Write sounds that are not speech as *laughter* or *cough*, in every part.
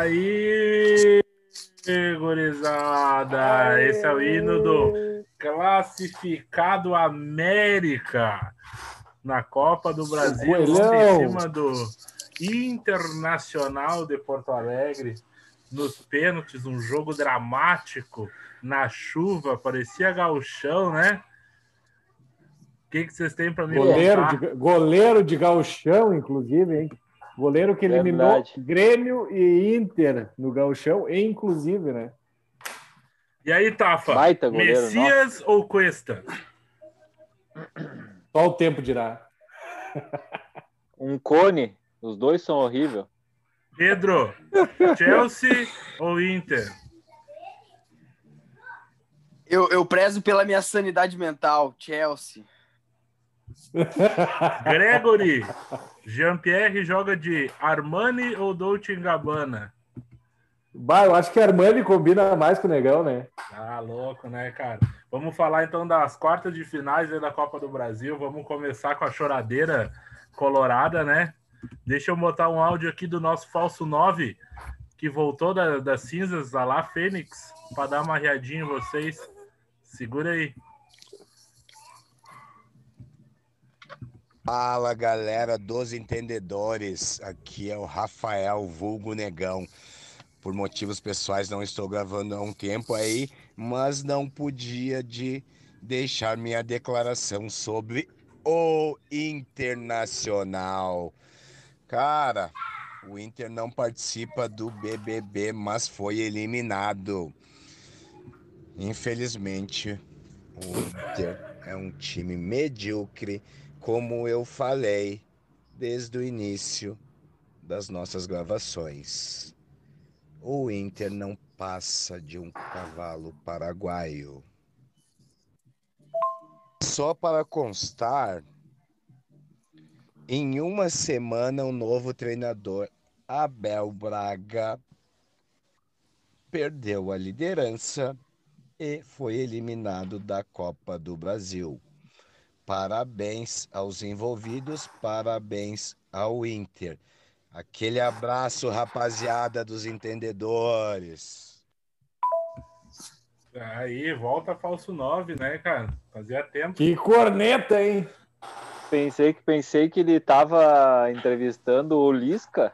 Aí, gurizada, esse é o hino do classificado América na Copa do Brasil, em cima do Internacional de Porto Alegre, nos pênaltis, um jogo dramático, na chuva, parecia gauchão, né? O que, que vocês têm para me Goleiro contar? de, goleiro de gauchão, inclusive, hein? Goleiro que eliminou Verdade. Grêmio e Inter no gauchão, inclusive, né? E aí, Tafa? Baita goleiro, Messias ou Cuesta? Só o tempo dirá. Um cone, os dois são horríveis. Pedro, *laughs* Chelsea ou Inter? Eu, eu prezo pela minha sanidade mental. Chelsea. Gregory, Jean-Pierre joga de Armani ou Dolce Gabbana? Bah, eu acho que Armani combina mais com o Negão, né? Ah, louco, né, cara? Vamos falar então das quartas de finais da Copa do Brasil. Vamos começar com a choradeira colorada, né? Deixa eu botar um áudio aqui do nosso falso 9, que voltou da- das cinzas da lá, Fênix, para dar uma riadinha em vocês. Segura aí. Fala galera dos entendedores, aqui é o Rafael Vulgo Negão. Por motivos pessoais não estou gravando há um tempo aí, mas não podia de deixar minha declaração sobre o Internacional. Cara, o Inter não participa do BBB, mas foi eliminado. Infelizmente, o Inter é um time medíocre como eu falei desde o início das nossas gravações. O Inter não passa de um cavalo paraguaio. Só para constar, em uma semana o novo treinador Abel Braga perdeu a liderança e foi eliminado da Copa do Brasil. Parabéns aos envolvidos, parabéns ao Inter. Aquele abraço, rapaziada dos entendedores. Aí, volta falso 9, né, cara? Fazia tempo. Que corneta, hein? Pensei que pensei que ele tava entrevistando o Lisca.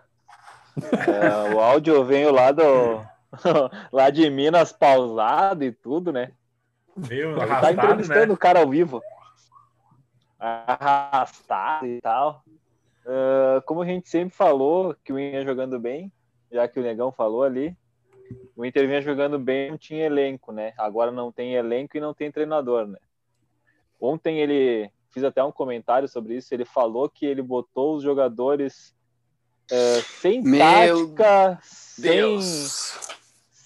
É, o áudio veio lá do *laughs* lá de Minas pausado e tudo, né? Meio Ele tá arrastado, entrevistando né? o cara ao vivo. Arrastado e tal. Ah, como a gente sempre falou que o Inter jogando bem, já que o Negão falou ali, o Inter vinha jogando bem, não tinha elenco, né? Agora não tem elenco e não tem treinador, né? Ontem ele fiz até um comentário sobre isso. Ele falou que ele botou os jogadores eh, sem Meu tática, sem Deus.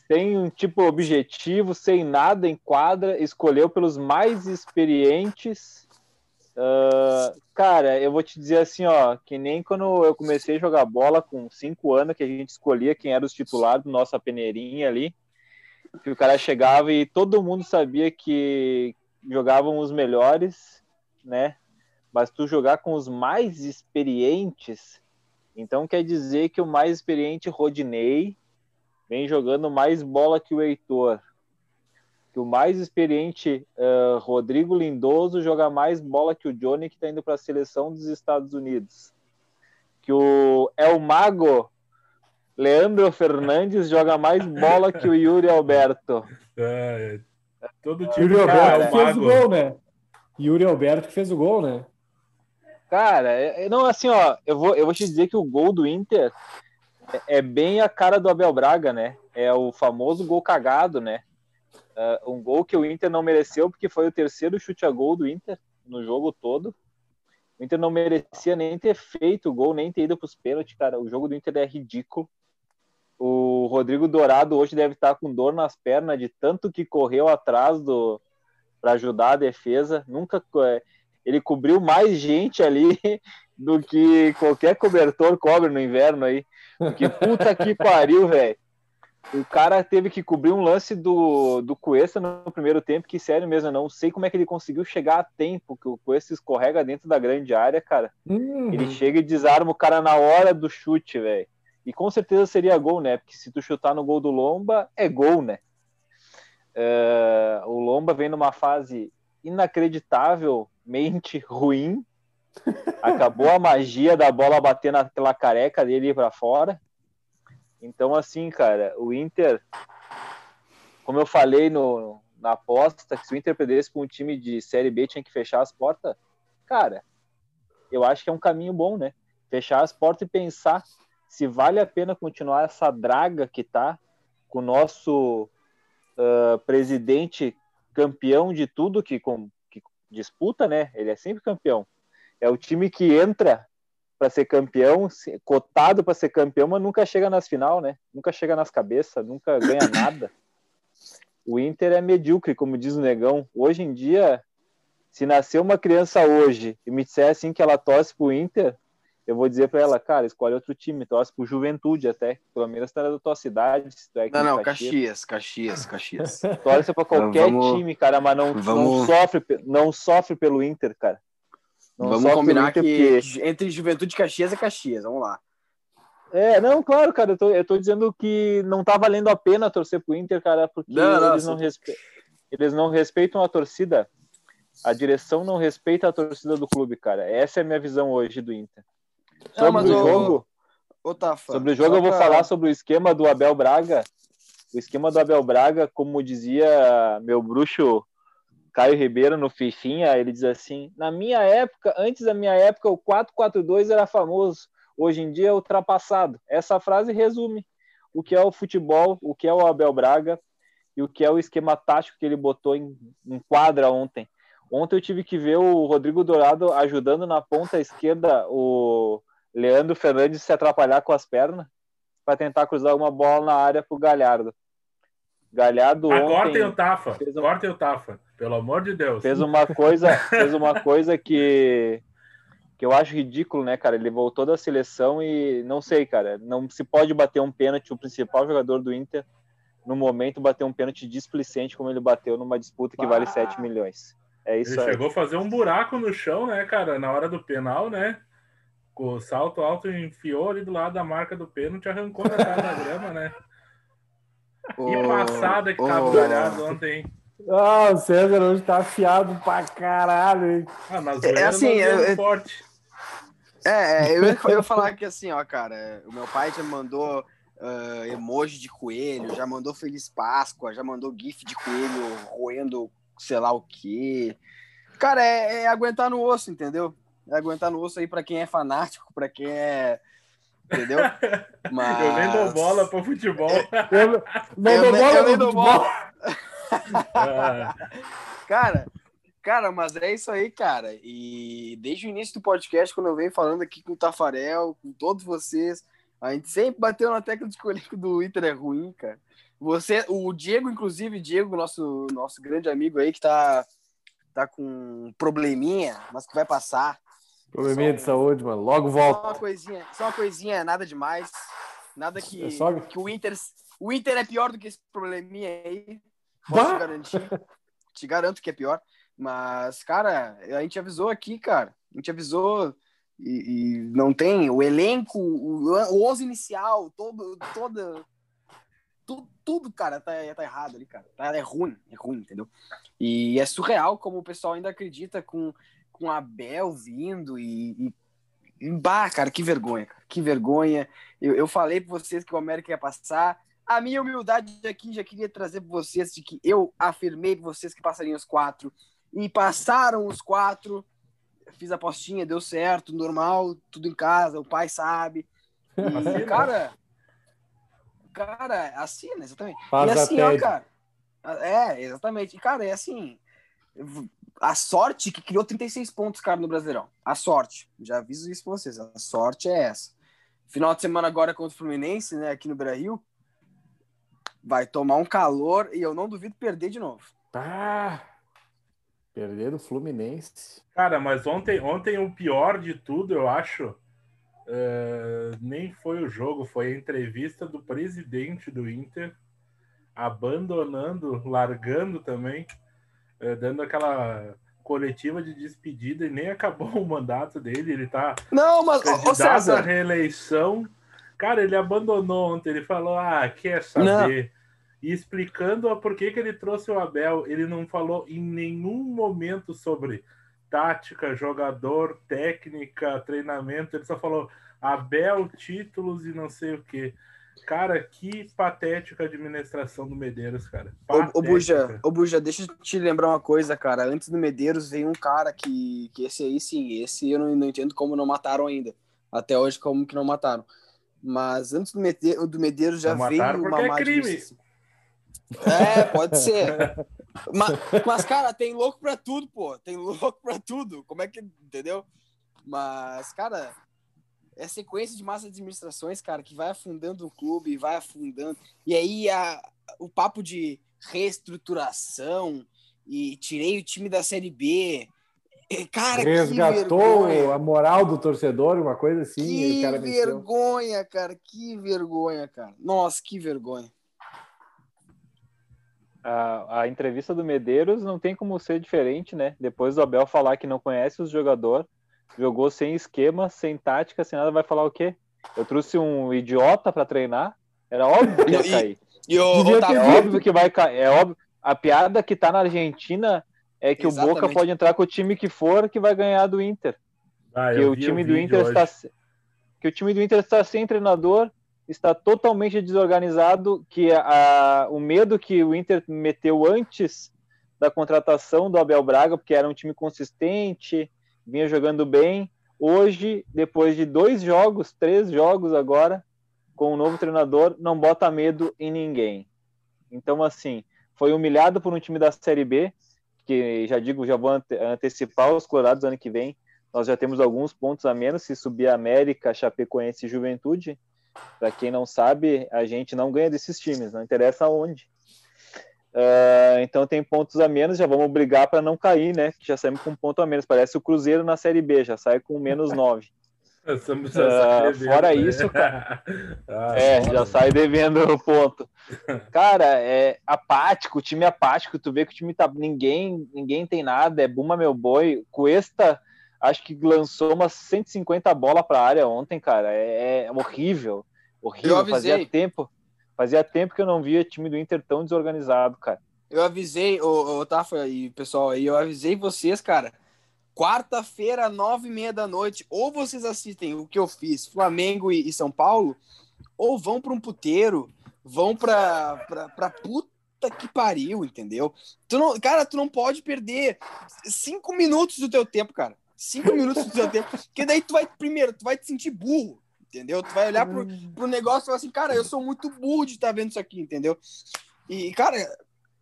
sem um tipo objetivo, sem nada em quadra, escolheu pelos mais experientes. Ah, cara, eu vou te dizer assim, ó, que nem quando eu comecei a jogar bola com cinco anos, que a gente escolhia quem era os titulares do nossa peneirinha ali, que o cara chegava e todo mundo sabia que jogavam os melhores, né? Mas tu jogar com os mais experientes, então quer dizer que o mais experiente Rodinei vem jogando mais bola que o Heitor. Que o mais experiente eh, Rodrigo Lindoso joga mais bola que o Johnny, que está indo para a seleção dos Estados Unidos. Que o El Mago Leandro Fernandes joga mais bola que o Yuri Alberto. *laughs* É, todo time Yuri cara, Alberto é que fez o gol, né? Yuri Alberto que fez o gol, né? Cara, é- é- não, assim, ó, eu vou, eu vou te dizer que o gol do Inter é, é bem a cara do Abel Braga, né? É o famoso gol cagado, né? É, um gol que o Inter não mereceu, porque foi o terceiro chute a gol do Inter no jogo todo. O Inter não merecia nem ter feito o gol, nem ter ido para os pênaltis, cara. O jogo do Inter é ridículo. O Rodrigo Dourado hoje deve estar com dor nas pernas de tanto que correu atrás do para ajudar a defesa. Nunca é, ele cobriu mais gente ali *laughs* do que qualquer cobertor cobre no inverno aí. Porque puta que pariu, velho. O cara teve que cobrir um lance do, do Cuesta no primeiro tempo, que sério mesmo, eu não sei como é que ele conseguiu chegar a tempo, que o Cuesta escorrega dentro da grande área, cara. Uhum. Ele chega e desarma o cara na hora do chute, velho. E com certeza seria gol, né? Porque se tu chutar no gol do Lomba, é gol, né? É, o Lomba vem numa fase inacreditavelmente *laughs* ruim. Acabou a magia da bola bater naquela careca dele para fora. Então, assim, cara, o Inter, como eu falei no, na aposta, que se o Inter perdesse com um time de Série B tinha que fechar as portas, cara, eu acho que é um caminho bom, né? Fechar as portas e pensar se vale a pena continuar essa draga que tá com o nosso uh, presidente campeão de tudo que, com, que disputa, né? Ele é sempre campeão. É o time que entra para ser campeão, cotado para ser campeão, mas nunca chega nas final, né? Nunca chega nas cabeças, nunca ganha *coughs* nada. O Inter é medíocre, como diz o Negão. Hoje em dia, se nascer uma criança hoje e me disser assim que ela torce pro Inter, eu vou dizer para ela, cara, escolhe outro time, torce pro Juventude até, pelo menos tá da tua cidade. É Não, não, Caxias, Caxias, Caxias. *laughs* Torce para qualquer Vamos- time, cara, mas não, não, vamos- sofre, pe- não sofre pelo Inter, cara. Não Vamos combinar que porque- entre Juventude e Caxias é Caxias, vamos lá. É, não, claro, cara, eu tô, eu tô dizendo que não tá valendo a pena torcer pro Inter, cara, porque Não, eles, não respe... eles não respeitam a torcida. A direção não respeita a torcida do clube, cara. Essa é a minha visão hoje do Inter. Sobre Não, o jogo, Ô, Tafa, sobre o jogo eu vou falar sobre o esquema do Abel Braga. O esquema do Abel Braga, como dizia meu bruxo Caio Ribeiro no Fifinha, ele diz assim: na minha época, antes da minha época, o 4-4-2 era famoso. Hoje em dia é ultrapassado. Essa frase resume o que é o futebol, o que é o Abel Braga e o que é o esquema tático que ele botou em, em quadra ontem. Ontem eu tive que ver o Rodrigo Dourado ajudando na ponta esquerda o Leandro Fernandes se atrapalhar com as pernas para tentar cruzar uma bola na área pro Galhardo. Galhardo Ah, ontem cortem o Tafa. um- Cortem o Tafa. Pelo amor de Deus. fez uma coisa, fez uma coisa que que eu acho ridículo, né, cara? Ele voltou da seleção e não sei, cara, não se pode bater um pênalti o principal jogador do Inter no momento bater um pênalti displicente como ele bateu numa disputa que vale Bah. 7 milhões. É isso Ele aí. chegou a fazer um buraco no chão, né, cara? Na hora do penal, né? Com o salto alto, enfiou ali do lado da marca do pênalti, arrancou da cara da grama, né? *laughs* Que passada que tava o Galhardo ontem, hein? Ah, o César hoje tá afiado pra caralho, hein? Ah, mas É assim, eu- eu- forte. É, é, eu, ia- eu ia falar que assim, ó, cara, o meu pai já mandou ah, emoji de coelho, já mandou Feliz Páscoa, já mandou GIF de coelho roendo sei lá o quê. Cara, é, é aguentar no osso, entendeu? É aguentar no osso aí pra quem é fanático, pra quem é. Entendeu? Mas. *laughs* Eu nem dou bola pro futebol. Eu, não Eu bola eu no nem dou futebol. bola. *laughs* *laughs* Cara, cara, mas é isso aí, cara. E desde o início do podcast, quando eu venho falando aqui com o Tafarel, com todos vocês, a gente sempre bateu na tecla de que o elenco do Inter é ruim, cara. Você, o Diego, inclusive, Diego, nosso, nosso grande amigo aí, que tá, tá com um probleminha, mas que vai passar. Probleminha de saúde, mano. Logo Só uma volta. coisinha, só uma coisinha, nada demais. Nada que, É só- que o Inter. O Inter é pior do que esse probleminha aí. Posso Bah! te garantir. te garanto que é pior. Mas, cara, a gente avisou aqui, cara. A gente avisou e, e não tem. O elenco, o, o 11 inicial, todo, toda. Tudo, tudo, cara, tá, tá errado ali, cara. Tá, é ruim, é ruim, entendeu? E é surreal como o pessoal ainda acredita com, com a Abel vindo e, e Bah, cara, que vergonha, cara. Que vergonha. Eu, eu falei pra vocês que o América ia passar. A minha humildade aqui já queria trazer pra vocês de que eu afirmei pra vocês que passariam os quatro. E passaram os quatro. Fiz a apostinha, deu certo, normal, tudo em casa, o pai sabe. E, *laughs* cara, cara, assina, exatamente. Faz e assim, ó, cara. É, exatamente. E, cara, é assim. A sorte que criou 36 pontos, cara, no Brasileirão. A sorte. Já aviso isso pra vocês. A sorte é essa. Final de semana agora contra o Fluminense, né, aqui no Brasil. Vai tomar um calor e eu não duvido perder de novo. Ah, perder do Fluminense. Cara, mas ontem, ontem o pior de tudo, eu acho, eh, nem foi o jogo, foi a entrevista do presidente do Inter, abandonando, largando também, eh, dando aquela coletiva de despedida e nem acabou *laughs* o mandato dele. Ele tá Não, mas, ô, ô candidato à César, reeleição. Cara, ele abandonou ontem. Ele falou: Ah, quer saber? E explicando a por que, que ele trouxe o Abel. Ele não falou em nenhum momento sobre tática, jogador, técnica, treinamento. Ele só falou Abel, títulos e não sei o que. Cara, que patética administração do Medeiros, cara. Ô, ô, Buja, Patética. ô Buja, deixa eu te lembrar uma coisa, cara. Antes do Medeiros veio um cara que, que esse aí sim, esse eu não, não entendo como não mataram ainda. Até hoje, como que não mataram. Mas antes do, Mede, do Medeiros já veio uma é má crime. administração. É, pode ser. *laughs* mas, mas, cara, tem louco pra tudo, pô. Tem louco pra tudo. Como é que. Entendeu? Mas, cara, é sequência de massa de administrações, cara, que vai afundando o clube, vai afundando. E aí a, o papo de reestruturação e tirei o time da Série B. E, Cara, Resgatou que vergonha. a moral do torcedor, uma coisa assim. e Que o cara venceu. vergonha, cara. Que vergonha, cara. Nossa, que vergonha. A, a entrevista do Medeiros não tem como ser diferente, né? Depois do Abel falar que não conhece os jogadores, jogou sem esquema, sem tática, sem nada, vai falar o quê? Eu trouxe um idiota para treinar. Era óbvio que ia E- cair. E o Devia Otávio, ter É óbvio que vai cair. É óbvio. A piada que tá na Argentina é que o Boca Exatamente. pode entrar com o time que for que vai ganhar do Inter. Ah, que o vi time do Inter hoje. está se- que o time do Inter está sem treinador, está totalmente desorganizado, que a, o medo que o Inter meteu antes da contratação do Abel Braga, porque era um time consistente, vinha jogando bem, hoje, depois de dois jogos, três jogos agora, com o novo treinador, não bota medo em ninguém. Então, assim, foi humilhado por um time da Série B, que já digo, já vou ante antecipar os Colorados ano que vem. Nós já temos alguns pontos a menos se subir a América, Chapecoense e Juventude. Para quem não sabe, a gente não ganha desses times, não interessa onde. Uh, então tem pontos a menos, já vamos brigar para não cair, né? Já saímos com um ponto a menos. Parece o Cruzeiro na Série B, já sai com menos *laughs* nove *laughs* Uh, fora isso, cara. *laughs* ah, é, já sai devendo o ponto. *laughs* Cara, é apático, o time é apático. Tu vê que o time tá. Ninguém, ninguém tem nada, é Buma meu boi. Cuesta, acho que lançou umas 150 bola pra área ontem, cara. É, é horrível. Horrível. Fazia tempo. Fazia tempo que eu não via time do Inter tão desorganizado, cara. Eu avisei, o Tafa e pessoal aí, eu avisei vocês, cara Quarta-feira, nove e meia da noite, ou vocês assistem o que eu fiz, Flamengo e, e São Paulo, ou vão para um puteiro, vão pra, pra, pra puta que pariu, entendeu? Tu não, cara, tu não pode perder cinco minutos do teu tempo, cara. Cinco minutos do teu tempo. Porque daí tu vai, primeiro, tu vai te sentir burro, entendeu? Tu vai olhar pro, pro negócio e falar assim, cara, eu sou muito burro de estar vendo isso aqui, entendeu? E, cara,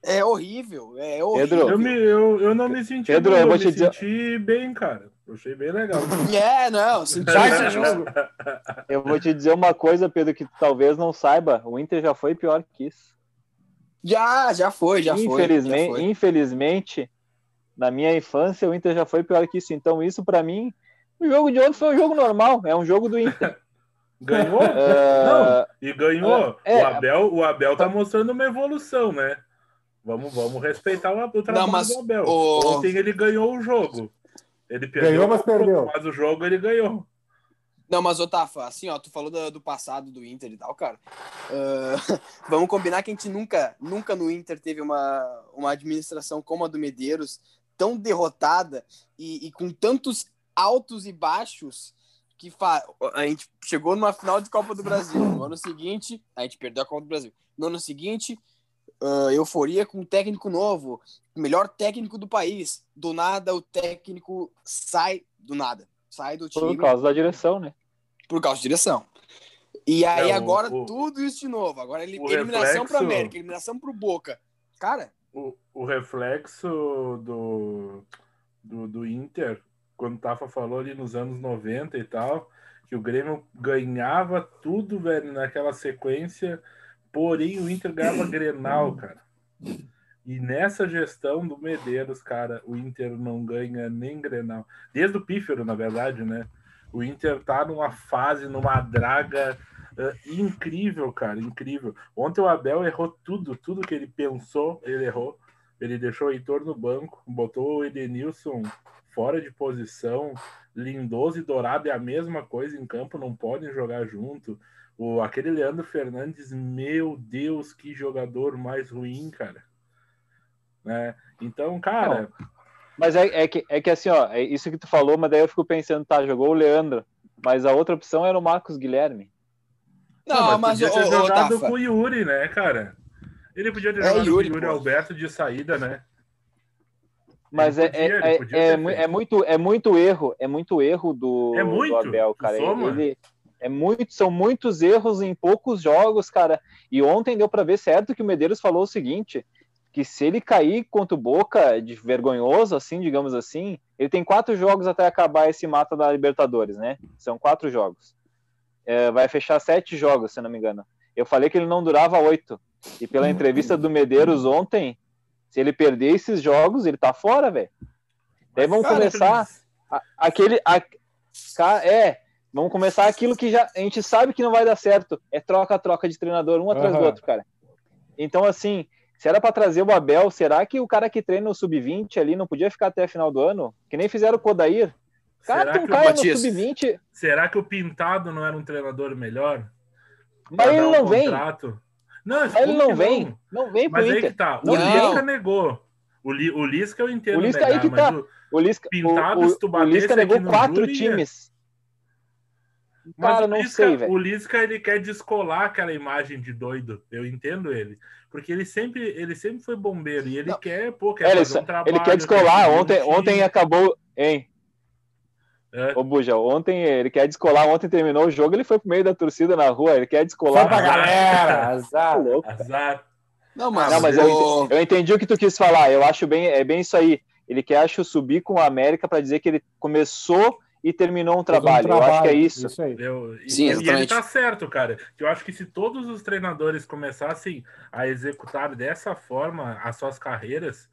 é horrível, é horrível. Pedro, Eu, me, eu, eu não me senti Pedro, mal, eu vou me te dizer- senti bem, cara. Eu achei bem legal. *laughs* É, não, *laughs* senti esse jogo. Eu vou te dizer uma coisa, Pedro, que talvez não saiba. O Inter já foi pior que isso. Já, já foi, já foi. infelizmente, já foi. infelizmente, na minha infância, o Inter já foi pior que isso. Então, isso pra mim, o jogo de ontem foi um jogo normal, é um jogo do Inter. *laughs* Ganhou? Ah, E ganhou. É, o, Abel, o Abel tá mostrando uma evolução, né? Vamos, vamos respeitar o, o trabalho Não, mas do Abel. o- Ontem ele ganhou o jogo. Ele perdeu, Ganhou, mas perdeu. Mas o jogo ele ganhou. Não, mas, ô Tafa, assim, ó, tu falou do, do passado do Inter e tal, cara. Ah, *laughs* vamos combinar que a gente nunca, nunca no Inter teve uma, uma administração como a do Medeiros, tão derrotada e, e com tantos altos e baixos que fa... a gente chegou numa final de Copa do Brasil. No ano seguinte, a gente perdeu a Copa do Brasil. No ano seguinte, ah, euforia com um técnico novo, o melhor técnico do país. Do nada, o técnico sai do nada. Sai do time por causa da direção, né? por causa de direção. E aí É, o- agora o- tudo isso de novo. Agora ele, o eliminação para América, eliminação pro Boca. Cara, O, o reflexo do, do, do Inter, quando o Tafa falou ali nos anos 90 e tal, que o Grêmio ganhava tudo, velho, naquela sequência, porém o Inter ganhava Grenal, cara. E nessa gestão do Medeiros, cara, o Inter não ganha nem Grenal. Desde o Pífero, na verdade, né? O Inter tá numa fase, numa draga uh, incrível, cara, incrível. Ontem o Abel errou tudo, tudo que ele pensou, ele errou. Ele deixou o Heitor no banco, botou o Edenilson fora de posição. Lindoso e Dourado é a mesma coisa em campo, não podem jogar junto. O, aquele Leandro Fernandes, meu Deus, que jogador mais ruim, cara. Né? Então, cara. Não, mas é, é, que, é que assim, ó, é isso que tu falou, mas daí eu fico pensando, tá, jogou o Leandro, mas a outra opção era o Marcos Guilherme. Não, mas, mas podia ter jogado com o Yuri, né, cara? Ele podia ter é, jogado Yuri, com o Yuri Alberto de saída, né? Mas é, podia, é, é, é, muito, é muito erro, é muito erro do, é muito, do Abel, cara. Ele, é muito, são muitos erros em poucos jogos, cara. E ontem deu para ver certo que o Medeiros falou o seguinte: que se ele cair contra o Boca de vergonhoso, assim, digamos assim, ele tem quatro jogos até acabar esse mata da Libertadores, né? São quatro jogos. É, vai fechar sete jogos, se não me engano. Eu falei que ele não durava oito. E pela entrevista do Medeiros ontem, se ele perder esses jogos, ele tá fora, velho. Daí vamos cara, começar aquele. A, é, vamos começar aquilo que já a gente sabe que não vai dar certo. É troca-troca de treinador, um atrás uhum. do outro, cara. Então, assim, se era para trazer o Abel, será que o cara que treina o sub-20 ali não podia ficar até a final do ano? Que nem fizeram o Kodair. Cara, será um cara no sub-20. Será que o Pintado não era um treinador melhor? Mas ele não um vem. Contrato? Não, ele não vem. Não, não vem pro mas Inter. Aí que tá. O Lisca negou. O, Li, o Lisca eu entendo. O Lisca negar, aí que tá. O, Lisca, Pintado, o, o, o Lisca negou quatro times. Mas Cara, não Lisca, sei, velho. O Lisca ele quer descolar aquela imagem de doido. Eu entendo ele. Porque ele sempre, ele sempre foi bombeiro e ele não. quer, pô, quer é, fazer um trabalho. Ele quer descolar. Ontem, ontem acabou. Hein? É. Ô, Buja, ontem ele quer descolar, ontem terminou o jogo, ele foi pro meio da torcida na rua, ele quer descolar. Foi pra galera! *laughs* Azar. Tá louco, Azar. Não, mas, não, mas eu, eu, entendi o que tu quis falar. Eu acho bem, é bem isso aí. Ele quer, acho, subir com o América para dizer que ele começou e terminou um trabalho. um trabalho. Eu acho que é isso. isso eu, Sim, e, e ele tá certo, cara. Eu acho que se todos os treinadores começassem a executar dessa forma as suas carreiras,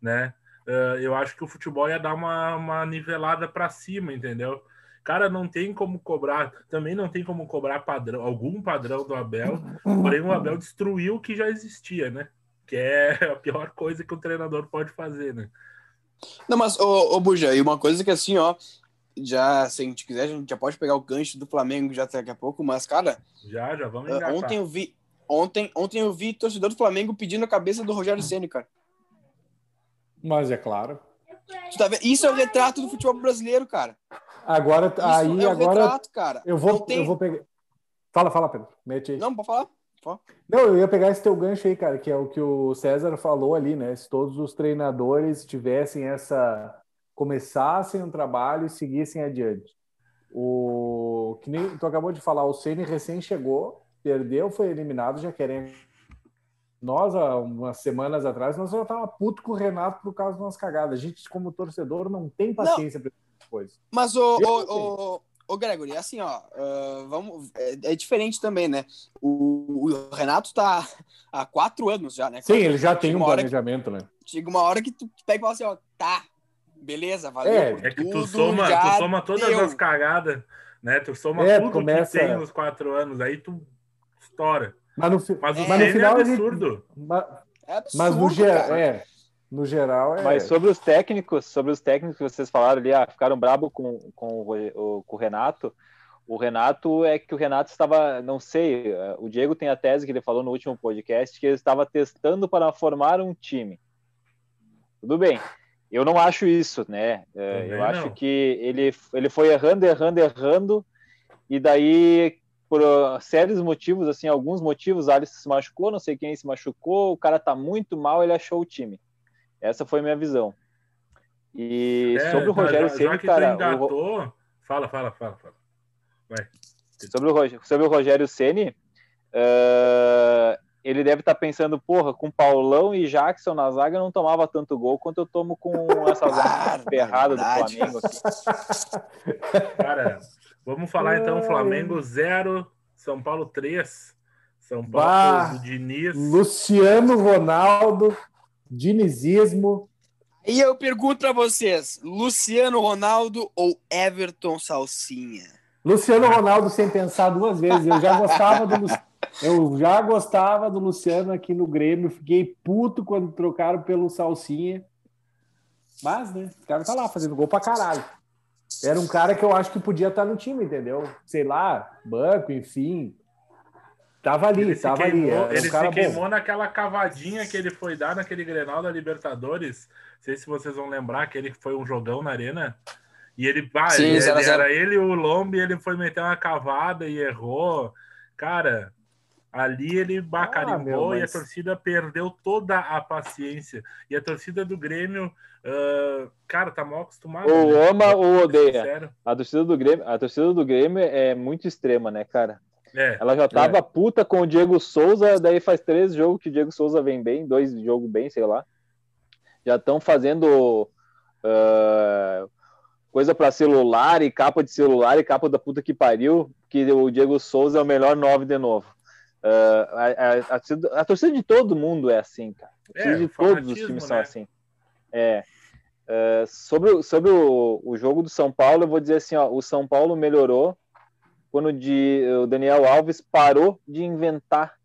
né? uh, eu acho que o futebol ia dar uma, uma nivelada para cima, entendeu? Cara, não tem como cobrar, também não tem como cobrar padrão, algum padrão do Abel, porém o Abel destruiu o que já existia, né? Que é a pior coisa que o treinador pode fazer, né? Não, mas, ô, ô Buja, e uma coisa que assim, ó, já, se a gente quiser, a gente já pode pegar o gancho do Flamengo já daqui a pouco, mas, cara. Já, já vamos uh, Ontem eu vi. Ontem, ontem eu vi torcedor do Flamengo pedindo a cabeça do Rogério Ceni, cara. Mas é claro. Tá Isso é o retrato do futebol brasileiro, cara. Agora, Isso aí, é agora. Retrato, cara. Eu vou, tem... eu vou pegar. Fala, fala, Pedro. Mete aí. Não, pode falar. Não, eu ia pegar esse teu gancho aí, cara, que é o que o César falou ali, né? Se todos os treinadores tivessem essa. Começassem um trabalho e seguissem adiante. O que nem tu acabou de falar, o Ceni recém chegou, perdeu, foi eliminado, já querem nós, há umas semanas atrás, nós já tava puto com o Renato por causa das nossas cagadas. A gente, como torcedor, não tem paciência para essas coisas. Mas, o, o, o, o Gregory, assim, ó, uh, vamos, é, é, diferente também, né? O, o, Renato tá há quatro anos já, né? Sim, ele já tem um planejamento, que, né? Chega uma hora que tu pega e fala assim, ó, tá, beleza, valeu. É, é que tu soma, tu soma todas deu. as cagadas, né? Tu soma é, tudo começa... que tem nos quatro anos, aí tu estoura. Mas no, mas o mas no final é absurdo. Mas, é absurdo, mas no, geral, é, no geral é. Mas sobre os técnicos, sobre os técnicos que vocês falaram ali, ah, ficaram brabo com, com o, com o Renato. O Renato é que o Renato estava, não sei, o Diego tem a tese que ele falou no último podcast que ele estava testando para formar um time. Tudo bem. Eu não acho isso, né? É, eu não. acho que ele, ele foi errando, errando, errando, e daí por uh, sérios motivos, assim, alguns motivos, Alisson se machucou, não sei quem se machucou, o cara tá muito mal, ele achou o time. Essa foi a minha visão. E é, sobre o Rogério já, Ceni, cara, engatou... o... fala, fala, fala, fala. Vai. Sobre o, sobre o Rogério Ceni, uh, ele deve estar tá pensando, porra, com Paulão e Jackson na zaga eu não tomava tanto gol quanto eu tomo com essa zaga ferrada do Flamengo. Aqui. *laughs* Cara, Vamos falar então Flamengo 0, São Paulo 3. São Paulo bah, Diniz. Luciano Ronaldo, dinizismo. E eu pergunto pra vocês: Luciano Ronaldo ou Everton Salsinha? Luciano Ronaldo sem pensar duas vezes. Eu já gostava do Lu- *laughs* eu já gostava do Luciano aqui no Grêmio. Fiquei puto quando trocaram pelo Salsinha. Mas, né? O cara tá lá fazendo gol pra caralho. Era um cara que eu acho que podia estar no time, entendeu? Sei lá, banco, enfim. Tava ali, Ele tava ali. queimou, ele um cara se queimou bom. naquela cavadinha que ele foi dar naquele Grenal da Libertadores. Não sei se vocês vão lembrar que ele foi um jogão na arena. E ele, ah, Sim, ele- ele- zero. era ele e o Lombi, ele foi meter uma cavada e errou. Cara, ali ele bah, Ah, e a torcida perdeu toda a paciência. E a torcida do Grêmio, ah, cara, tá mal acostumada. Ou né? ama ou odeia. Sincero. A torcida do Grêmio, a torcida do Grêmio é muito extrema, né, cara? É, Ela já tava puta com o Diego Souza, daí faz três jogos que o Diego Souza vem bem, dois jogos bem, sei lá. Já estão fazendo ah, coisa pra celular e capa de celular e capa da puta que pariu, que o Diego Souza é o melhor nove de novo. Ah, a, a- a torcida- a torcida de todo mundo é assim, cara. A torcida É, de todos os times são né? assim. É. Ah, sobre o- sobre o, o jogo do São Paulo, eu vou dizer assim, ó, o São Paulo melhorou quando de, o Daniel Alves parou de inventar,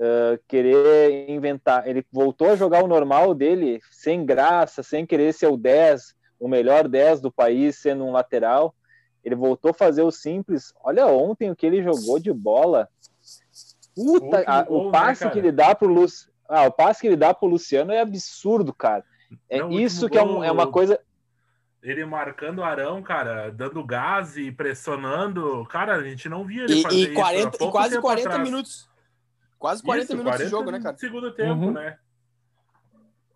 ah, querer inventar. Ele voltou a jogar o normal dele, sem graça, sem querer ser o 10, o melhor 10 do país, sendo um lateral. Ele voltou a fazer o simples. Olha ontem o que ele jogou de bola. Puta, a- o né, passe cara? que ele dá pro Lu... ah, o passe que ele dá pro Luciano é absurdo, cara. É Não, isso que é, um- é uma coisa. ele marcando o Arão, cara, dando gás e pressionando. Cara, a gente não via ele E, fazer e, isso. há 40, e pouco quase tempo 40 atrás. minutos. Quase 40 Isso, minutos 40 de jogo, né, cara? Segundo tempo, Uhum. né?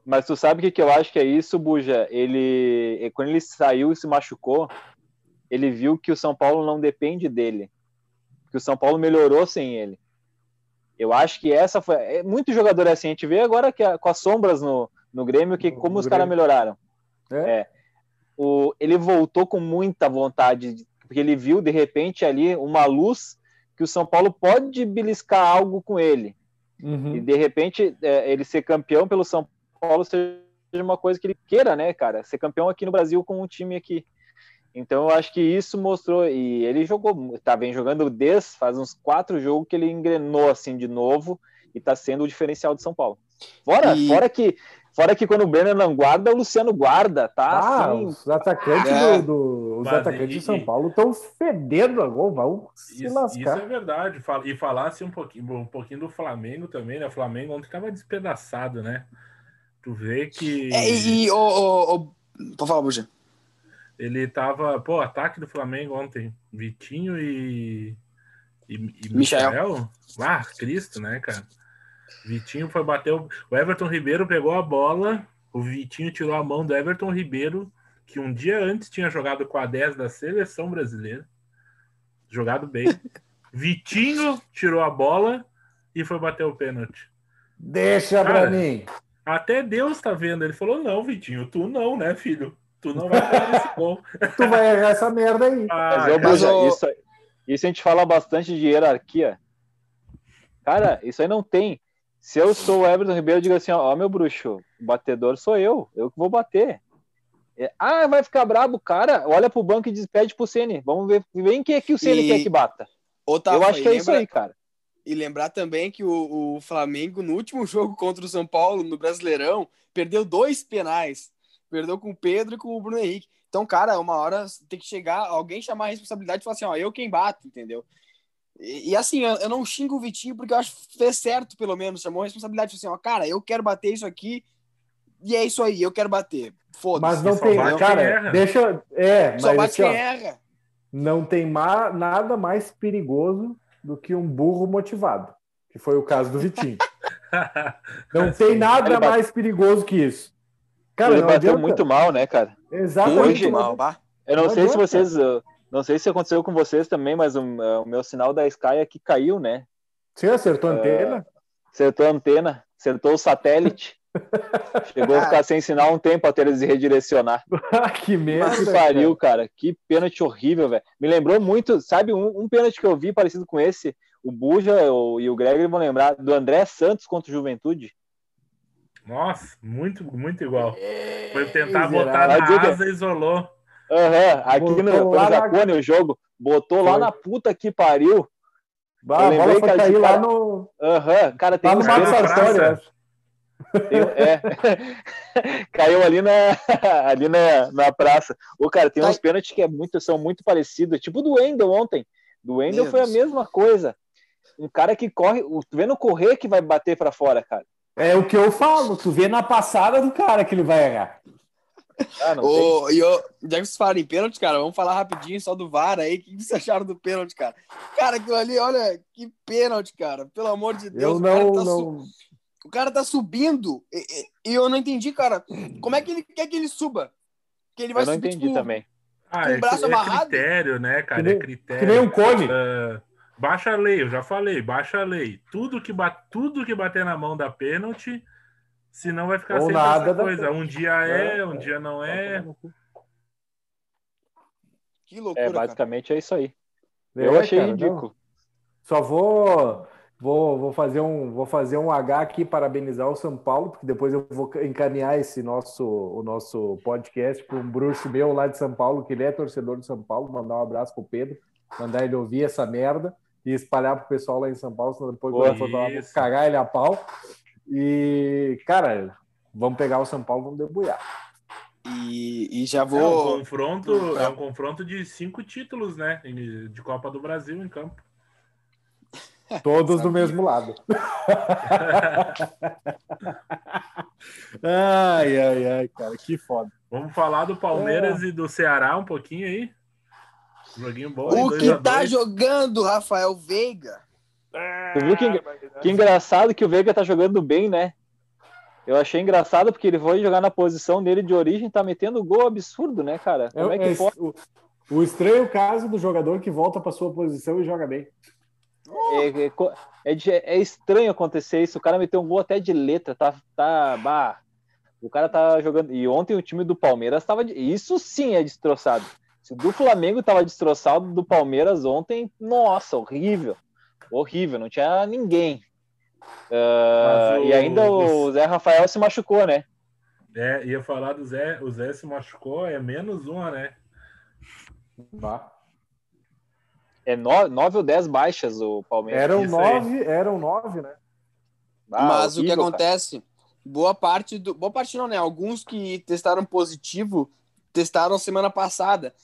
Mas tu sabe o que, que eu acho que é isso, Buja? Ele, quando ele saiu e se machucou, ele viu que o São Paulo não depende dele. Que o São Paulo melhorou sem ele. Eu acho que essa foi. É, muito jogador é assim. A gente vê agora que a- com as sombras no, no Grêmio, que No como os Grêmio. caras melhoraram. É. O, ele voltou com muita vontade, de- porque ele viu de repente ali uma luz que o São Paulo pode beliscar algo com ele. Uhum. E de repente é, ele ser campeão pelo São Paulo seja uma coisa que ele queira, né, cara? Ser campeão aqui no Brasil com um time aqui. Então eu acho que isso mostrou. E ele jogou, tá vem jogando desde faz uns quatro jogos que ele engrenou assim de novo e tá sendo o diferencial de São Paulo. Fora, E- fora que. Fora que quando o Brenner não guarda, o Luciano guarda, tá? Ah, assim, os atacantes, É. do, do- os Mas atacantes e- de São Paulo estão fedendo a gol, vão se Isso, isso lascar. é verdade. E falasse um pouquinho, um pouquinho do Flamengo também, né? O Flamengo ontem tava despedaçado, né? Tu vê que É, e, e o, o, o... Pode falar, Buja. Ele tava. Pô, ataque do Flamengo ontem. Vitinho e. E, e Michael. Michael. Ah, Cristo, né, cara? Vitinho foi bater. O o Everton Ribeiro pegou a bola. O Vitinho tirou a mão do Everton Ribeiro, que um dia antes tinha jogado com a 10 da seleção brasileira. Jogado bem. *laughs* Vitinho tirou a bola e foi bater o pênalti. Deixa Cara, pra mim. Até Deus tá vendo. Ele falou: não, Vitinho, tu não, né, filho? Tu não vai fazer esse gol. *laughs* Tu vai errar essa merda aí. Ah, Mas, cara, Buja, o- isso, isso a gente fala bastante de hierarquia. Cara, isso aí não tem. Se eu sou o Everton Ribeiro, eu digo assim, ó, ó, meu bruxo, o batedor sou eu, eu que vou bater. É, ah, vai ficar brabo, cara, olha pro banco e despede pro Ceni. Vamos ver, vem quem é que o Ceni E- quer que bata. Otávio, eu acho que é isso lembra- aí, cara. E lembrar também que o, o Flamengo, no último *laughs* jogo contra o São Paulo, no Brasileirão, perdeu dois penais. Perdeu com o Pedro e com o Bruno Henrique. Então, cara, uma hora tem que chegar, alguém chamar a responsabilidade e falar assim, ó, eu quem bato, entendeu? E, e assim, eu, eu não xingo o Vitinho porque eu acho que fez certo, pelo menos. Chamou a responsabilidade, falou assim, ó, cara, eu quero bater isso aqui e é isso aí, eu quero bater. Foda-se. Mas não só tem. bate quem Cara, erra. deixa. É, Só mas bate assim, quem ó, erra. não tem ma- nada mais perigoso do que um burro motivado, que foi o caso do Vitinho. *laughs* Não tem nada mais perigoso que isso. Cara, Ele bateu adianta. muito mal, né, cara? Exatamente. Muito não mal, pá. Eu não, Não sei se adianta. vocês. uh, Não sei se aconteceu com vocês também, mas o, uh, o meu sinal da Sky aqui caiu, né? Você acertou a antena? Acertou a antena, acertou o satélite. *laughs* Chegou a ficar sem sinal um tempo até eles redirecionar. Ah, que merda. que pariu, cara. Que pênalti horrível, velho. Me lembrou muito, sabe, um, um pênalti que eu vi parecido com esse, o Buja o- e o Gregory vão lembrar, do André Santos contra o Juventude. Nossa, muito, muito igual. Foi tentar botar miserável. na que- asa e isolou. Aham, aqui Botou no lá pelo na- o jogo, botou lá Foi. na puta que pariu. Bah, Eu a lembrei que cair esse lá cara- no, Aham, cara, tem lá no Mato tem- é. *laughs* Caiu ali na, *laughs* ali na, na praça. O cara, tem Cai- uns pênaltis que é muito, são muito parecidos, tipo do Wendel ontem. Do Wendel Meu foi a mesma coisa. Um cara que corre, o- tu vê no correr que vai bater pra fora, cara. É o que eu falo, tu vê na passada do cara que ele vai errar. Ah, não tem. Ô, e ô, já que vocês falaram em pênalti, cara, vamos falar rapidinho só do VAR aí. O que vocês acharam do pênalti, cara? Cara, aquilo ali, olha, que pênalti, cara. Pelo amor de Deus. Eu o, cara não, tá su- não. o cara tá subindo e, e- e eu não entendi, cara. Como é que ele quer que ele suba? Que ele vai Eu não subir, entendi tipo, também. Ah, Com o é, braço é amarrado? critério, né, cara? Que nem- é critério. Que nem um cone. Ah, baixa a lei, eu já falei, baixa a lei. Tudo que, ba- tudo que bater na mão da pênalti, senão vai ficar Ou sempre nada essa coisa. pênalti. Um dia é, É, um é. dia não é. Que loucura, É, cara. basicamente é isso aí. É, Eu achei cara, não. ridículo. Só vou, vou, vou, fazer um, vou fazer um H aqui parabenizar o São Paulo, porque depois eu vou encaminhar esse nosso, o nosso podcast para um bruxo meu lá de São Paulo, que ele é torcedor de São Paulo, mandar um abraço pro Pedro, mandar ele ouvir essa merda e espalhar pro pessoal lá em São Paulo, senão depois quando eu for lá, vou cagar ele a pau. E, cara, vamos pegar o São Paulo, vamos debulhar. E, e já É um vou. confronto, é um confronto de cinco títulos, né? De Copa do Brasil em campo. *laughs* Todos do mesmo lado. *laughs* ai, ai, ai, cara, que foda. Vamos falar do Palmeiras É. e do Ceará um pouquinho aí. Joguinho bom. O que tá dois. jogando, Rafael Veiga? Tu viu que, que engraçado que o Veiga tá jogando bem, né? Eu achei engraçado porque ele foi jogar na posição dele de origem, tá metendo gol absurdo, né, cara? Como é, que É- pode? o, o estranho caso do jogador que volta para sua posição e joga bem. É, é é é estranho acontecer isso. O cara meteu um gol até de letra, tá, tá, bah. O cara tá jogando. E ontem o time do Palmeiras tava. de- Isso sim é destroçado. Se o do Flamengo tava destroçado, do Palmeiras ontem, nossa, horrível. Horrível, não tinha ninguém. Mas o- E ainda o Zé Rafael se machucou, né? É, ia falar do Zé. O Zé se machucou, é menos uma, né? Vá. É no- nove ou dez baixas o Palmeiras. Eram Isso aí. nove, eram nove, né? Ah, Mas o que horrível, cara. acontece? Boa parte do. Boa parte não, né? Alguns que testaram positivo testaram semana passada.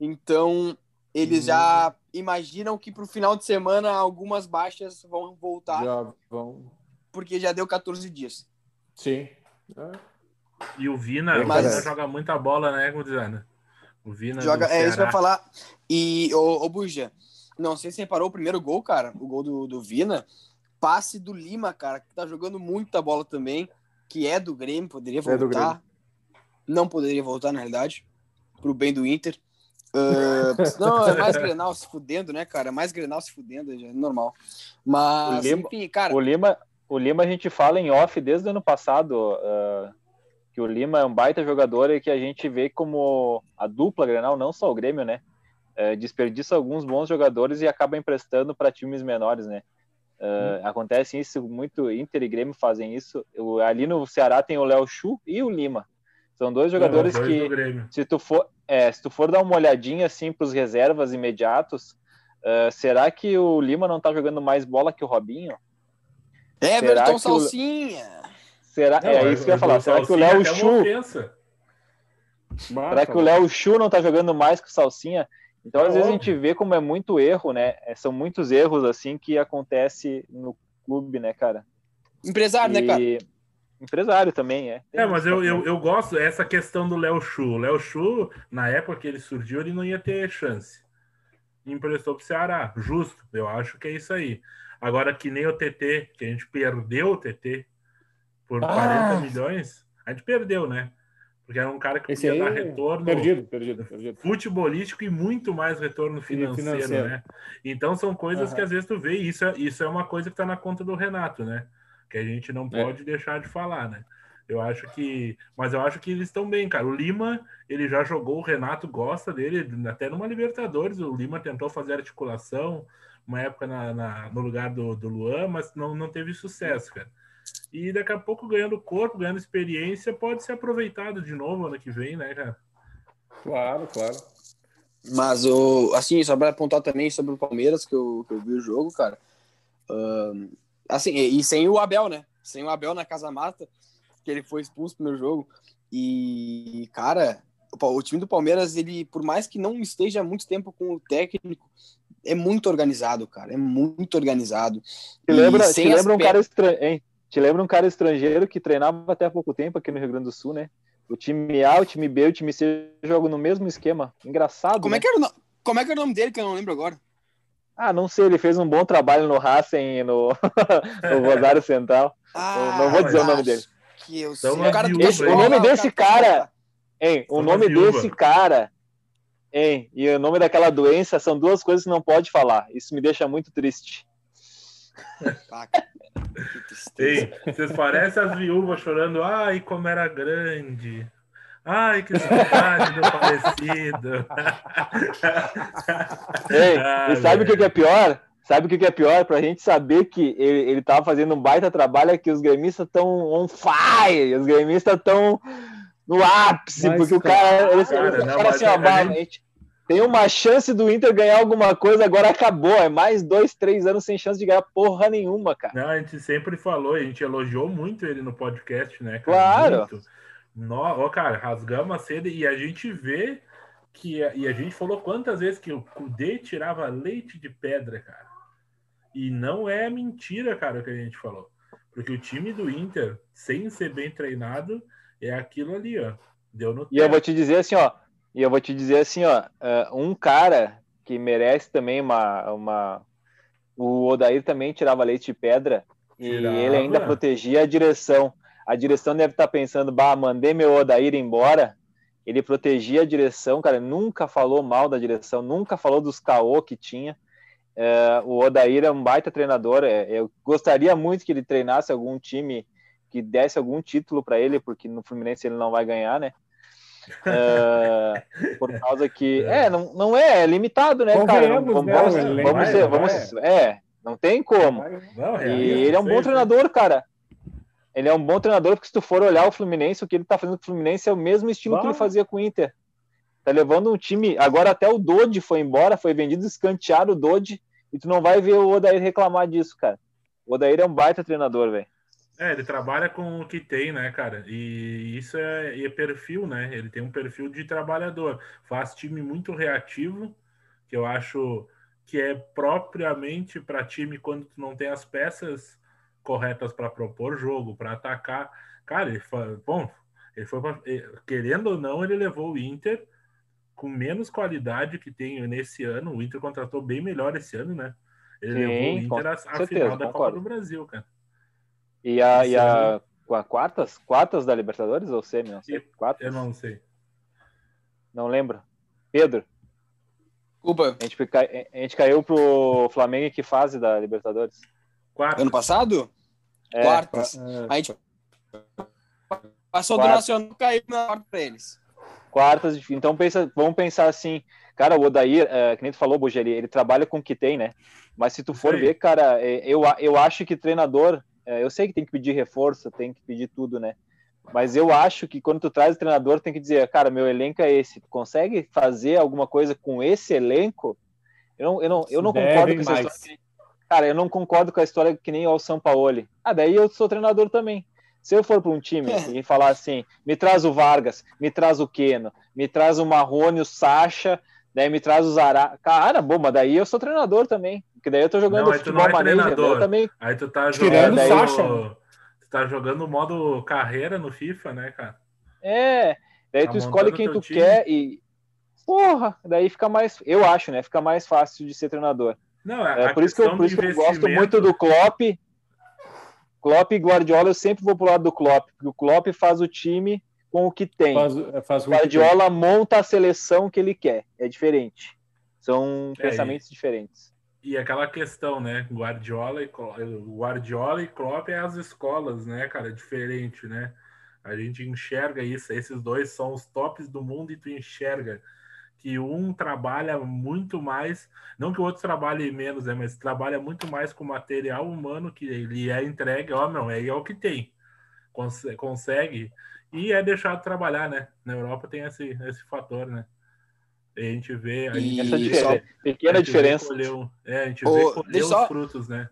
Então, eles Hum. já imaginam que pro final de semana algumas baixas vão voltar, Já vão. porque já deu 14 dias. Sim. É. E o Vina, o Mas- Vina joga muita bola, né, Gudizana? O Vina. Joga, é isso que eu ia falar. E, ô, ô Buja, não sei se você reparou o primeiro gol, cara, o gol do, do Vina, passe do Lima, cara, que tá jogando muita bola também, que é do Grêmio, poderia É do voltar. Não poderia voltar, na realidade, pro bem do Inter. Ah, *laughs* não, é mais Grenal se fudendo, né, cara? É mais Grenal se fudendo, é normal. Mas, O Lima- enfim, cara, O Lima, o Lima a gente fala em off desde o ano passado ah, que o Lima é um baita jogador e que a gente vê como a dupla Grenal, não só o Grêmio, né? eh, desperdiça alguns bons jogadores e acaba emprestando para times menores, né? Ah, Acontece isso muito, Inter e Grêmio fazem isso. O- ali no Ceará tem o Léo Chu e o Lima. São dois jogadores que se tu for, é, se tu for dar uma olhadinha assim para os reservas imediatos, ah, será que o Lima não tá jogando mais bola que o Robinho? Everton que o- Salsinha. Será? Não, é isso que eu ia falar. Será que o Léo Chu, será que o Léo Chu não tá jogando mais que o Salsinha? Então, às É vezes a óbvio. gente vê como é muito erro, né? É, São muitos erros assim que acontece no clube, né, cara? Empresário, né, cara? Empresário também, é. Tem É, mas isso eu, também. eu, eu gosto essa questão do Léo Chu. O Léo Chu, na época que ele surgiu, ele não ia ter chance. Emprestou pro Ceará. Justo. Eu acho que é isso aí. Agora, que nem o TT, que a gente perdeu o TT por Ah! 40 milhões, a gente perdeu, né? Porque era um cara que Esse podia dar retorno Perdido, perdido, perdido. futebolístico e muito mais retorno financeiro, financeiro. né? Então são coisas Aham. que às vezes tu vê, e isso é, isso é uma coisa que tá na conta do Renato, né? Que a gente não É. pode deixar de falar, né? Eu acho que. Mas eu acho que eles estão bem, cara. O Lima, ele já jogou, o Renato gosta dele, até numa Libertadores. O Lima tentou fazer articulação, uma época na, na- no lugar do, do Luan, mas não, não teve sucesso, cara. E daqui a pouco, ganhando corpo, ganhando experiência, pode ser aproveitado de novo ano que vem, né, cara? Claro, claro. Mas, o, assim, só para apontar também sobre o Palmeiras, que eu, que eu vi o jogo, cara. ahn, assim, e, e sem o Abel, né? Sem o Abel na Casa Mata, que ele foi expulso no meu jogo. E, cara, o, o time do Palmeiras, ele, por mais que não esteja há muito tempo com o técnico, é muito organizado, cara. É muito organizado. Te lembra, te as lembra um cara estranho, hein? Te lembra um cara estrangeiro que treinava até há pouco tempo aqui no Rio Grande do Sul, né? O time A, o time B, o time C jogam no mesmo esquema. Engraçado. Como né? é, que era o, no- como é que era o nome dele, que eu não lembro agora? Ah, não sei, ele fez um bom trabalho no Racing e no, *laughs* no Rosário Central. Ah, não vou dizer o nome dele. Que eu Então, sei. O cara viúva? O nome desse cara. Hein, o nome viúva. desse cara, hein, e o nome daquela doença são duas coisas que não pode falar. Isso me deixa muito triste. Ah, que tristeza. Ei, vocês parecem as viúvas chorando. Ai, como era grande. Ai, que saudade do falecido. *laughs* Ei, *laughs* Ah, e sabe o que, é pior? Sabe o que, é pior? Pra gente saber que ele, ele tava fazendo um baita trabalho é que os gremistas estão on fire, os gremistas estão no ápice, Mas, porque o cara, cara, eles, cara, eles não, assim, ó, a "Bah, gente- a gente tem uma chance do Inter ganhar alguma coisa, agora acabou, é mais dois, três anos sem chance de ganhar porra nenhuma, cara. Não, a gente sempre falou, a gente elogiou muito ele no podcast, né? cara? Claro. Muito. No, ó, cara, rasgamos a seda e a gente vê que. E a gente falou quantas vezes que o Kudê tirava leite de pedra, cara. E não é mentira, cara, o que a gente falou. Porque o time do Inter, sem ser bem treinado, é aquilo ali, ó. Deu no E eu vou te dizer assim, ó, e eu vou te dizer assim, ó, eh, um cara que merece também uma, uma... O Odair também tirava leite de pedra e Tirava. ele ainda protegia a direção. A direção deve estar pensando, bah, mandei meu Odair embora. Ele protegia a direção, cara, nunca falou mal da direção, nunca falou dos caô que tinha. Eh, o Odair é um baita treinador. eh, eu gostaria muito que ele treinasse algum time que desse algum título para ele, porque no Fluminense ele não vai ganhar, né? Eh, *laughs* por causa que é, não, não é, é limitado, né, cara? Não- vamos, né, vamos, elenco vamos ser, vamos, é, não tem como. Não, E é, ele é um bom treinador, cara. Ele é um bom treinador, porque se tu for olhar o Fluminense, o que ele tá fazendo com o Fluminense é o mesmo estilo que ele fazia com o Inter. Tá levando um time. Agora até o Dodge foi embora, foi vendido, escantearam o Dodge, e tu não vai ver o Odair reclamar disso, cara. O Odair é um baita treinador, velho. É, ele trabalha com o que tem, né, cara? E isso é, é perfil, né? Ele tem um perfil de trabalhador. Faz time muito reativo, que eu acho que é propriamente para time quando tu não tem as peças corretas para propor jogo, para atacar. Cara, ele foi, bom, ele foi pra- querendo ou não, ele levou o Inter com menos qualidade que tem nesse ano. O Inter contratou bem melhor esse ano, né? Ele Sim, levou o Inter à, final da Copa do Brasil, cara. E a, e a, a quartas? Quartas da Libertadores ou semi? Não sei. Eu- Quartas? Eu não sei. Não lembro. Pedro, Desculpa, a gente, a gente caiu pro Flamengo em que fase da Libertadores? Quatro. ano passado? É, Quartas. É, A gente passou do Quartas. Nacional caiu na quarta pra eles. quartas, então pensa, vamos pensar assim, cara, o Odair, é, que nem tu falou, Bugeli, ele trabalha com o que tem, né? Mas se tu for aí. ver, cara, é, eu, eu acho que treinador, é, eu sei que tem que pedir reforço, tem que pedir tudo, né? Mas eu acho que quando tu traz o treinador, tem que dizer, cara, meu elenco é esse. Tu consegue fazer alguma coisa com esse elenco? Eu não, eu não, eu não Devem concordo com essa mais. história. que- Cara, eu não concordo com a história que nem o São Paulo. Ah, daí eu sou treinador também. Se eu for para um time e falar assim, me traz o Vargas, me traz o Keno, me traz o Marrone, o Sacha, daí me traz o Zará. Cara, bom, mas daí eu sou treinador também. Porque daí eu tô jogando Não, aí tu futebol não é treinador. eu também. Aí tu tá Tirando jogando. o Sacha. Tu tá jogando o modo carreira no FIFA, né, cara? É, daí Tá tu escolhe quem tu time. quer e. Porra, daí fica mais. Eu acho, né? Fica mais fácil de ser treinador. Não, É por isso que eu, por isso que eu gosto muito do Klopp. Klopp e Guardiola, eu sempre vou pro lado do Klopp, porque o Klopp faz o time com o que tem. faz, é, faz O Guardiola monta a seleção que ele quer. É diferente. São É, pensamentos diferentes. E aquela questão, né? Guardiola e Guardiola e Klopp é as escolas, né, cara? Diferente, né? A gente enxerga isso. Esses dois são os tops do mundo e tu enxerga que um trabalha muito mais, não que o outro trabalhe menos, né, mas trabalha muito mais com material humano que ele é entregue, ó, não, é, é o que tem, Cons consegue, e é deixado trabalhar, né? Na Europa tem esse, esse fator, né? A gente vê. A gente Essa diferença, pequena a diferença. colher o- é, a gente Ô, vê os só- frutos, né?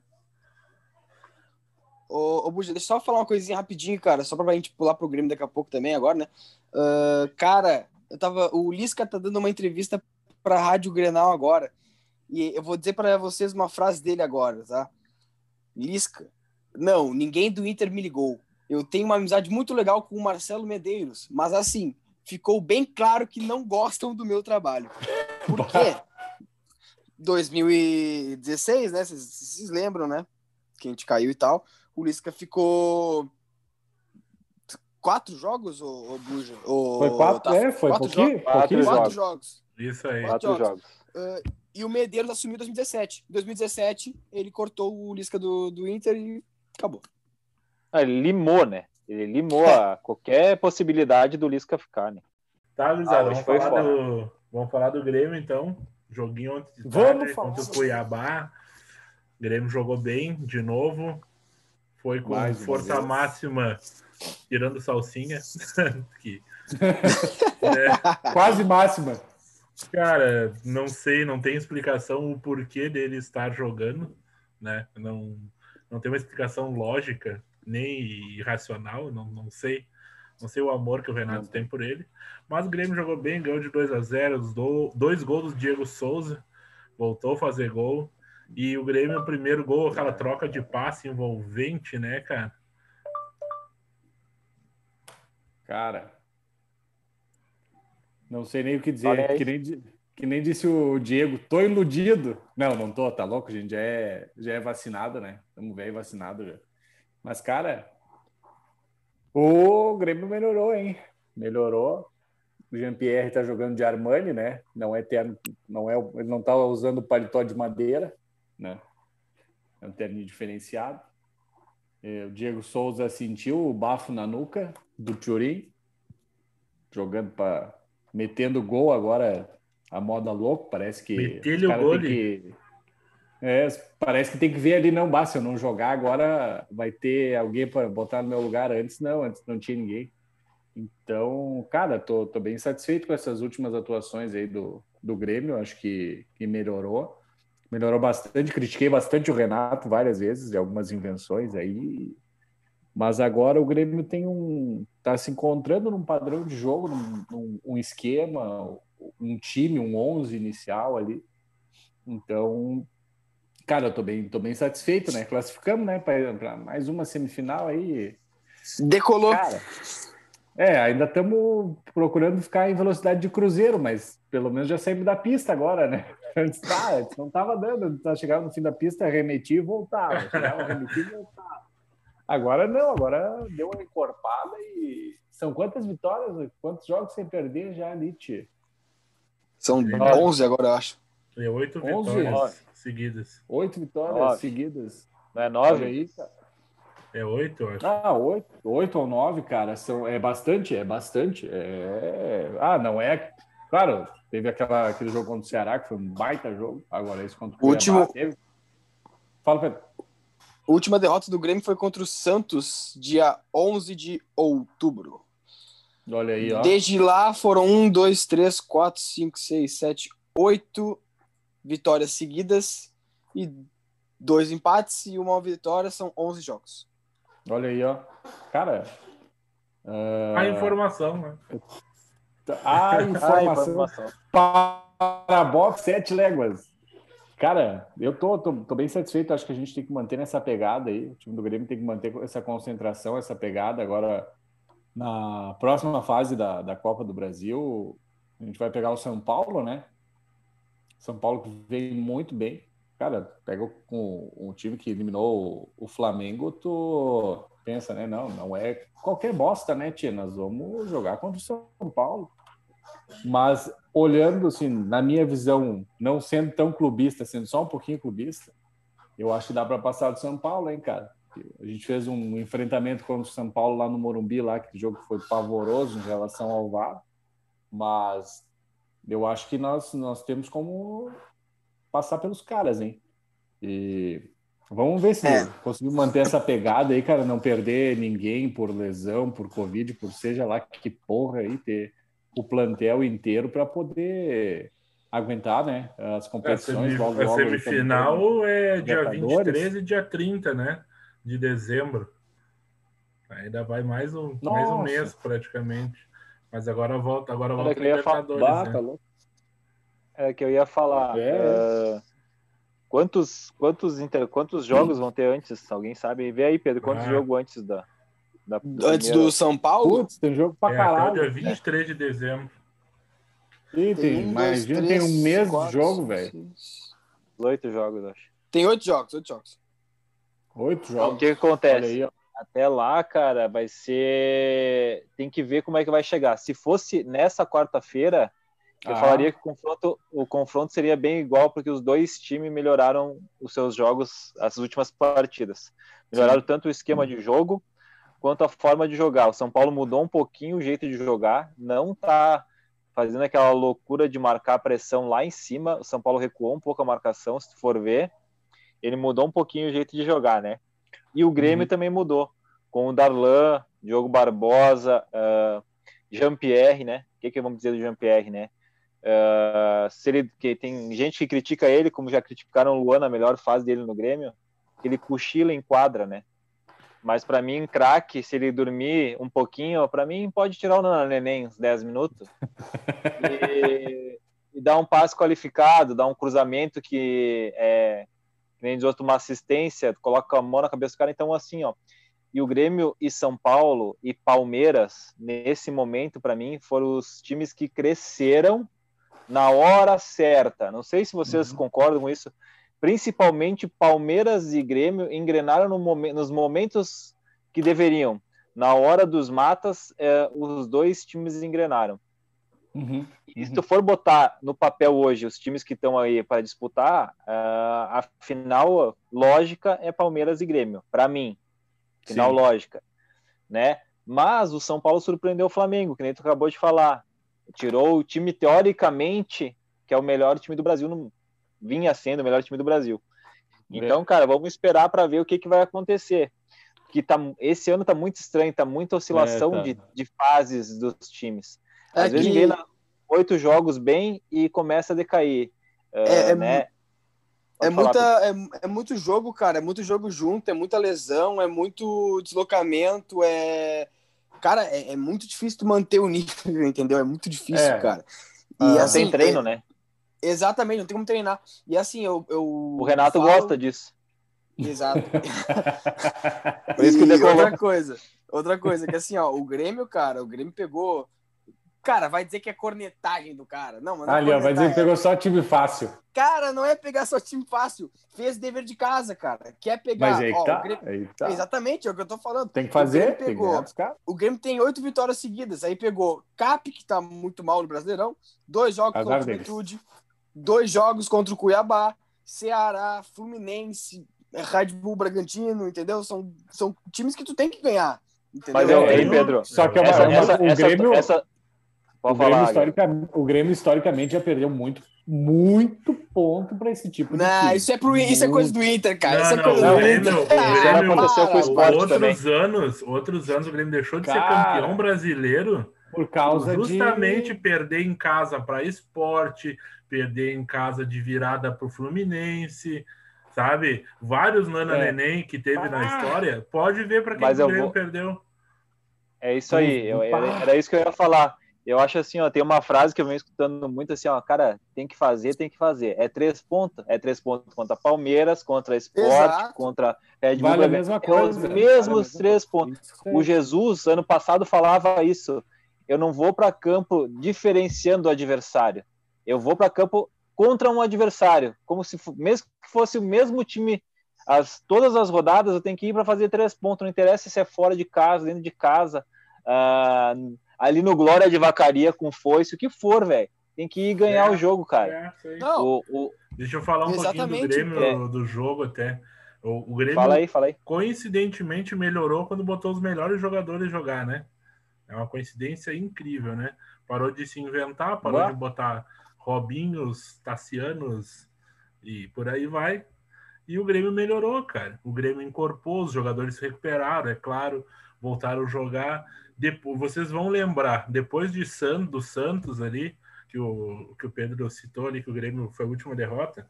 Ô, ô Buja, deixa eu só falar uma coisinha rapidinho, cara, só pra gente pular pro Grêmio daqui a pouco também, agora, né? Ah, cara, eu tava. O Lisca tá dando uma entrevista pra Rádio Grenal agora. E eu vou dizer pra vocês uma frase dele agora, tá? Lisca, não, ninguém do Inter me ligou. Eu tenho uma amizade muito legal com o Marcelo Medeiros, mas assim, ficou bem claro que não gostam do meu trabalho. Por quê? 2016, né? Vocês lembram, né? Que a gente caiu e tal. O Lisca ficou quatro jogos, ô, ô Buja? Ô, Foi quatro, tá- é, foi quatro pouquinho, jogos. Quatro. Quatro jogos. jogos. Isso aí. Quatro Quatro jogos. jogos. E o Medeiros assumiu em 2017. Em 2017, ele cortou o Lisca do, do Inter e acabou. Ah, ele limou, né? Ele limou a *laughs* qualquer possibilidade do Lisca ficar, né? Tá, Luizada, Ah, vamos, falar do, vamos falar do Grêmio, então. Joguinho ontem de Vamos tarde falar. contra o Cuiabá. O Grêmio jogou bem de novo. Foi com Mais força máxima, tirando salsinha. *laughs* que, *laughs* é, Quase máxima. Cara, não sei, não tem explicação o porquê dele estar jogando, né? Não, não tem uma explicação lógica, nem irracional, não, não sei. Não sei o amor que o Renato tem por ele. Mas o Grêmio jogou bem, ganhou de 2 a 0 os do- dois gols do Diego Souza, voltou a fazer gol. E o Grêmio, o primeiro gol, aquela troca de passe envolvente, né, cara? Cara, não sei nem o que dizer. Que nem, que nem disse o Diego, tô iludido. Não, não tô, tá louco, gente. Já é, já é vacinado, né? Estamos velho vacinado já. Mas, cara, o Grêmio melhorou, hein? Melhorou. O Jean-Pierre tá jogando de Armani, né? Não é terno, não é, ele não tá usando paletó de madeira, né? É um terninho diferenciado. É, O Diego Souza sentiu o bafo na nuca do Turim, jogando para metendo gol agora a moda louco, parece que o gol que é, parece que tem que ver ali não, se eu não jogar agora vai ter alguém para botar no meu lugar antes não, antes não tinha ninguém. Então, cara, tô, tô bem satisfeito com essas últimas atuações aí do, do Grêmio, acho que, que melhorou. Melhorou bastante, critiquei bastante o Renato várias vezes, de algumas invenções aí. Mas agora o Grêmio tem um. tá se encontrando num padrão de jogo, num, num- um esquema, um time, um 11 inicial ali. Então, cara, eu tô bem, tô bem satisfeito, né? Classificamos, né, para mais uma semifinal aí. Decolou. Cara, é, ainda estamos procurando ficar em velocidade de cruzeiro, mas pelo menos já saímos da pista agora, né? Antes, tá, antes não estava dando, tá, chegava no fim da pista, remetia e voltava, chegava, remetia e voltava. Agora não, agora deu uma encorpada e são quantas vitórias, quantos jogos sem perder já ali, Tchê? São Nove. 11 agora, eu acho. Oito Onze. vitórias Nove. seguidas. Oito vitórias Nove. seguidas. Não é nove? aí, cara. É oito, eu acho. Ah, oito, oito ou nove, cara, são, é bastante, é bastante. É... Ah, não é. Claro, teve aquela, aquele jogo contra o Ceará, que foi um baita jogo. Agora, esse contra o Último- Cuiabá teve. Fala, Pedro. A última derrota do Grêmio foi contra o Santos, dia 11 de outubro. Olha aí, ó. Desde lá foram 1, 2, 3, 4, 5, 6, 7, 8 vitórias seguidas e dois empates e uma vitória, são 11 jogos. Olha aí, ó. Cara. ah, A informação, né? A Ah, *laughs* informação. para box sete léguas. Cara, eu tô, tô, tô bem satisfeito. Acho que a gente tem que manter essa pegada aí. O time do Grêmio tem que manter essa concentração, essa pegada. Agora, na próxima fase da, da Copa do Brasil, a gente vai pegar o São Paulo, né? São Paulo que vem muito bem. Cara, pega com o time que eliminou o, o Flamengo, tu pensa, né? Não, não é qualquer bosta, né, Tia? Nós vamos jogar contra o São Paulo. Mas olhando assim, na minha visão, não sendo tão clubista, sendo só um pouquinho clubista, eu acho que dá para passar do São Paulo, hein, cara? A gente fez um enfrentamento contra o São Paulo lá no Morumbi, lá que o jogo foi pavoroso em relação ao VAR, mas eu acho que nós, nós temos como passar pelos caras, hein? E vamos ver se É. conseguimos manter essa pegada aí, cara, não perder ninguém por lesão, por Covid, por seja lá que porra aí, ter o plantel inteiro para poder aguentar, né? As A, competições logo, a logo. semifinal é dia Libertadores. 23 e dia 30, né? De dezembro. Ainda vai mais um, mais um mês, praticamente. Mas agora volta, agora volta que eu ia falar. Libertadores, Bah, né? tá louco. É que eu ia falar. É. ah, quantos, quantos, inter- quantos jogos vão ter antes? Alguém sabe? Vê aí, Pedro, quantos Ah. jogos antes da. da Antes primeira- do São Paulo, Putz, tem jogo pra É, até o caralho. dia 23 de dezembro. Ih, tem, um, dois, imagina, três, tem um mês quatro, de jogo, velho. Oito jogos, acho. Tem oito jogos, oito jogos. Oito Então, o jogos. que, que acontece? Aí. Até lá, cara, vai ser. Tem que ver como é que vai chegar. Se fosse nessa quarta-feira, eu Ah. falaria que o confronto, o confronto seria bem igual, porque os dois times melhoraram os seus jogos, as últimas partidas. Melhoraram tanto o esquema de jogo quanto a forma de jogar. O São Paulo mudou um pouquinho o jeito de jogar, não tá fazendo aquela loucura de marcar pressão lá em cima. O São Paulo recuou um pouco a marcação, se for ver. Ele mudou um pouquinho o jeito de jogar, né? E o Grêmio Uhum. também mudou, com o Darlan, Diogo Barbosa, ah, Jean-Pierre, né? O que, que vamos dizer do Jean-Pierre, né? Ah, se ele, que tem gente que critica ele, como já criticaram o Luan na melhor fase dele no Grêmio, ele cochila em quadra, né? Mas para mim, craque, se ele dormir um pouquinho, para mim pode tirar o neném uns 10 minutos e, *laughs* e dar um passe qualificado, dar um cruzamento que é nem diz outro, uma assistência, coloca a mão na cabeça do cara. Então, assim, ó. E o Grêmio e São Paulo e Palmeiras, nesse momento, para mim, foram os times que cresceram na hora certa. Não sei se vocês Uhum. concordam com isso. Principalmente Palmeiras e Grêmio engrenaram no momen- nos momentos que deveriam. Na hora dos matas, eh, os dois times engrenaram. Uhum. E se tu for botar no papel hoje os times que estão aí para disputar, ah, a final lógica é Palmeiras e Grêmio, para mim. Final Sim. lógica, né? Mas o São Paulo surpreendeu o Flamengo, que nem tu acabou de falar. Tirou o time teoricamente que é o melhor time do Brasil, no- vinha sendo o melhor time do Brasil. Então, cara, vamos esperar para ver o que, que vai acontecer. Que tá, esse ano tá muito estranho, tá muita oscilação É, tá. de, de fases dos times. É Às vezes que- oito jogos bem e começa a decair. É- Ah, é né? É, muita, é, é muito jogo, cara. É muito jogo junto, é muita lesão, é muito deslocamento, é. Cara, é, é muito difícil tu manter o nível, *laughs* entendeu? É muito difícil, É. cara. E Ah, assim, tem treino, é- né? Exatamente, não tem como treinar. E assim, eu. eu O Renato falo- gosta disso. Exato. *laughs* Por isso que E outra coisa, outra coisa, que assim, ó, o Grêmio, cara, o Grêmio pegou. Cara, vai dizer que é cornetagem do cara. Não, mas não é Ali, ó, vai dizer que pegou só time fácil. Cara, não é pegar só time fácil. Fez dever de casa, cara. Quer pegar. Mas aí ó, que tá, o Grêmio- aí que tá. Exatamente, é o que eu tô falando. Tem que O fazer, tem que pegou. dos caras. O Grêmio tem oito vitórias seguidas. Aí pegou Cap, que tá muito mal no Brasileirão, dois jogos Azar contra o. Juventude, dois jogos contra o Cuiabá, Ceará, Fluminense, Red Bull Bragantino, entendeu? São, são times que tu tem que ganhar. Entendeu? Mas É, eu, aí, Pedro, Só que é uma- essa, é uma- essa, o essa, Grêmio, essa- o, Pode Grêmio falar, historica- o Grêmio historicamente já perdeu muito, muito ponto para esse tipo de Não, isso é, pro, isso é coisa do Inter, cara. Não, isso é não, coisa o do Grêmio- Inter. o Ah, Grêmio- aconteceu com o outros também. anos, outros anos o Grêmio deixou de ser Cara. campeão brasileiro Por causa justamente de... perder em casa para esporte, perder em casa de virada para o Fluminense, sabe? Vários Nana É. Neném que teve na Ah. história, pode ver para quem o eu Grêmio vou- perdeu. É isso aí, eu- era, era isso que eu ia falar. Eu acho assim, ó, tem uma frase que eu venho escutando muito assim, ó, cara, tem que fazer, tem que fazer. É três pontos, é três pontos contra Palmeiras, contra Sport, Exato. contra Red Bull. Vale a Bragantino. mesma É coisa. os Vale mesmos mesma três pontos. O Jesus, ano passado, falava isso. Eu não vou para campo diferenciando o adversário. Eu vou para campo contra um adversário. Como se mesmo que fosse o mesmo time, as, todas as rodadas eu tenho que ir para fazer três pontos. Não interessa se é fora de casa, dentro de casa, ah, ali no Glória de Vacaria com foice, o que for, velho. Tem que ir ganhar É. o jogo, cara. É. Não, O, o- Deixa eu falar um pouquinho do Exatamente, Grêmio, é. do jogo até. O, o Grêmio fala aí, fala aí. coincidentemente melhorou quando botou os melhores jogadores jogar, né? É uma coincidência incrível, né? Parou de se inventar, parou Ué? de botar Robinhos, Tassianos e por aí vai. E o Grêmio melhorou, cara. O Grêmio incorporou, os jogadores se recuperaram, é claro, voltaram a jogar. Depois, vocês vão lembrar, depois de San, do Santos ali, que o, que o Pedro citou ali, que o Grêmio foi a última derrota,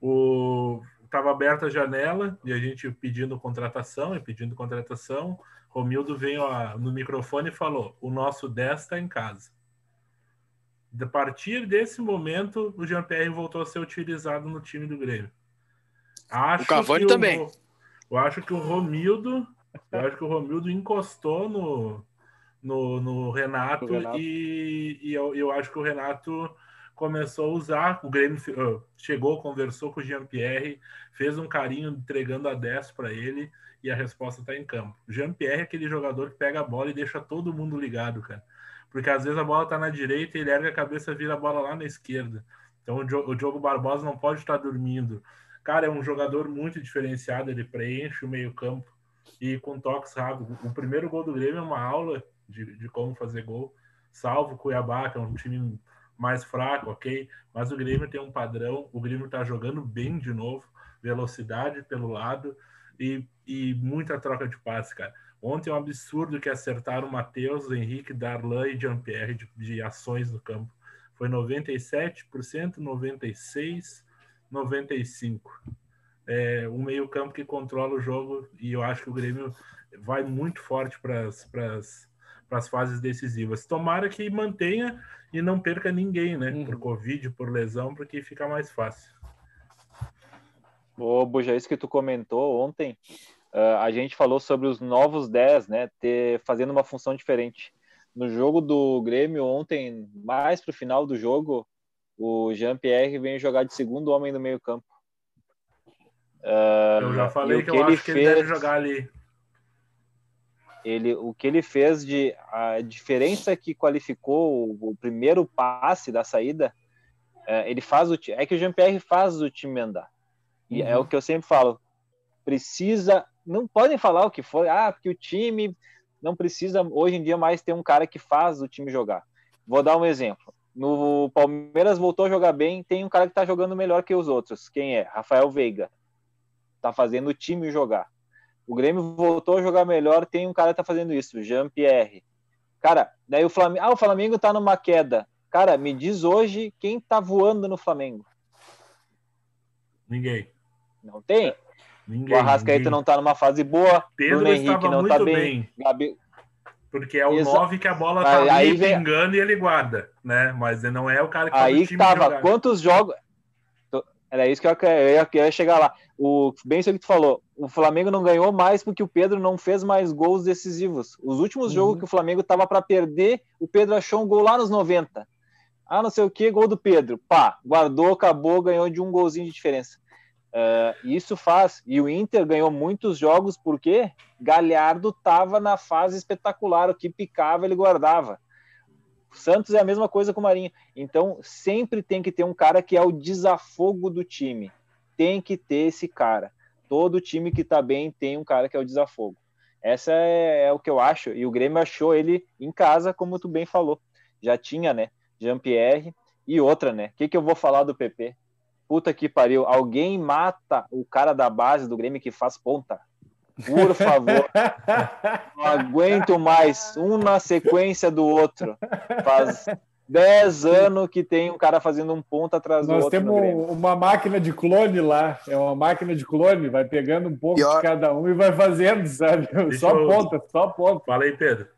o, tava aberta a janela e a gente pedindo contratação e pedindo contratação. Romildo veio ó, no microfone e falou: o nosso 10 está em casa. A partir desse momento, o Jean-Pierre voltou a ser utilizado no time do Grêmio. Acho O Cavani que também. eu acho que o Romildo, eu acho que o Romildo encostou no, no, no Renato, Renato. e, e eu, eu acho que o Renato começou a usar. O Grêmio chegou, conversou com o Jean-Pierre, fez um carinho entregando a 10 para ele e a resposta está em campo. Jean-Pierre é aquele jogador que pega a bola e deixa todo mundo ligado, cara. Porque às vezes a bola tá na direita e ele ergue a cabeça e vira a bola lá na esquerda. Então o, Diogo- o Diogo Barbosa não pode estar dormindo. Cara, é um jogador muito diferenciado, ele preenche o meio-campo e com toques rápidos. O primeiro gol do Grêmio é uma aula de, de como fazer gol, salvo o Cuiabá, que é um time mais fraco, ok? Mas o Grêmio tem um padrão, o Grêmio tá jogando bem de novo, velocidade pelo lado e, e muita troca de passe, cara. Ontem é um absurdo que acertaram o Matheus, Henrique, Darlan e Jean-Pierre de, de ações no campo. Foi 97%, 96%, 95%. É um meio-campo que controla o jogo e eu acho que o Grêmio vai muito forte para as fases decisivas. Tomara que mantenha e não perca ninguém, né? Uhum. Por Covid, por lesão, porque fica mais fácil. Ô, Buja, isso que tu comentou ontem, ah, a gente falou sobre os novos 10, né? Ter, fazendo uma função diferente. No jogo do Grêmio ontem, mais pro final do jogo, o Jean-Pierre veio jogar de segundo homem no meio-campo. Ah, Eu já falei o que, eu acho que ele deve jogar ali. Ele, o que ele fez de a diferença que qualificou o, o primeiro passe da saída, é, ele faz o é que o Jean-Pierre faz o time andar. E é Uhum. o que eu sempre falo, precisa, não podem falar o que for, ah, porque o time não precisa hoje em dia mais ter um cara que faz o time jogar. Vou dar um exemplo. No Palmeiras voltou a jogar bem, tem um cara que está jogando melhor que os outros. Quem é? Rafael Veiga. Tá fazendo o time jogar. O Grêmio voltou a jogar melhor, tem um cara que tá fazendo isso, Jean-Pierre. Cara, daí o Flamengo, ah, o Flamengo tá numa queda. Cara, me diz hoje quem tá voando no Flamengo. Ninguém. Não tem? Ninguém. O Arrascaeta ninguém. não tá numa fase boa, Pedro Bruno Henrique não muito tá bem. bem. Gabi... Porque é o Exa- 9 que a bola tá Aí- ali vem- e ele guarda, né? Mas ele não é o cara que o Aí tava, quantos jogos. Era isso que eu, eu ia, eu ia chegar lá. O, bem isso que tu falou. O Flamengo não ganhou mais porque o Pedro não fez mais gols decisivos. Os últimos Uhum. jogos que o Flamengo tava para perder, o Pedro achou um gol lá nos 90. Ah, não sei o que, gol do Pedro. Pá, guardou, acabou, ganhou de um golzinho de diferença. É, isso faz. E o Inter ganhou muitos jogos porque Galhardo tava na fase espetacular. O que picava, ele guardava. O Santos é a mesma coisa com o Marinho. Então, sempre tem que ter um cara que é o desafogo do time. Tem que ter esse cara. Todo time que tá bem tem um cara que é o desafogo. Essa é, é o que eu acho. E o Grêmio achou ele em casa, como tu bem falou. Já tinha, né? Jean-Pierre. E outra, né? O que, que eu vou falar do PP? Puta que pariu. Alguém mata o cara da base do Grêmio que faz ponta. Por favor. *laughs* Não aguento mais. Um na sequência do outro. Faz 10 anos que tem um cara fazendo um ponto atrás do Nós outro no temos uma máquina de clone lá. É uma máquina de clone, vai pegando um pouco Pior- de cada um e vai fazendo, sabe? Só eu- ponta, só ponta. Fala aí, Pedro.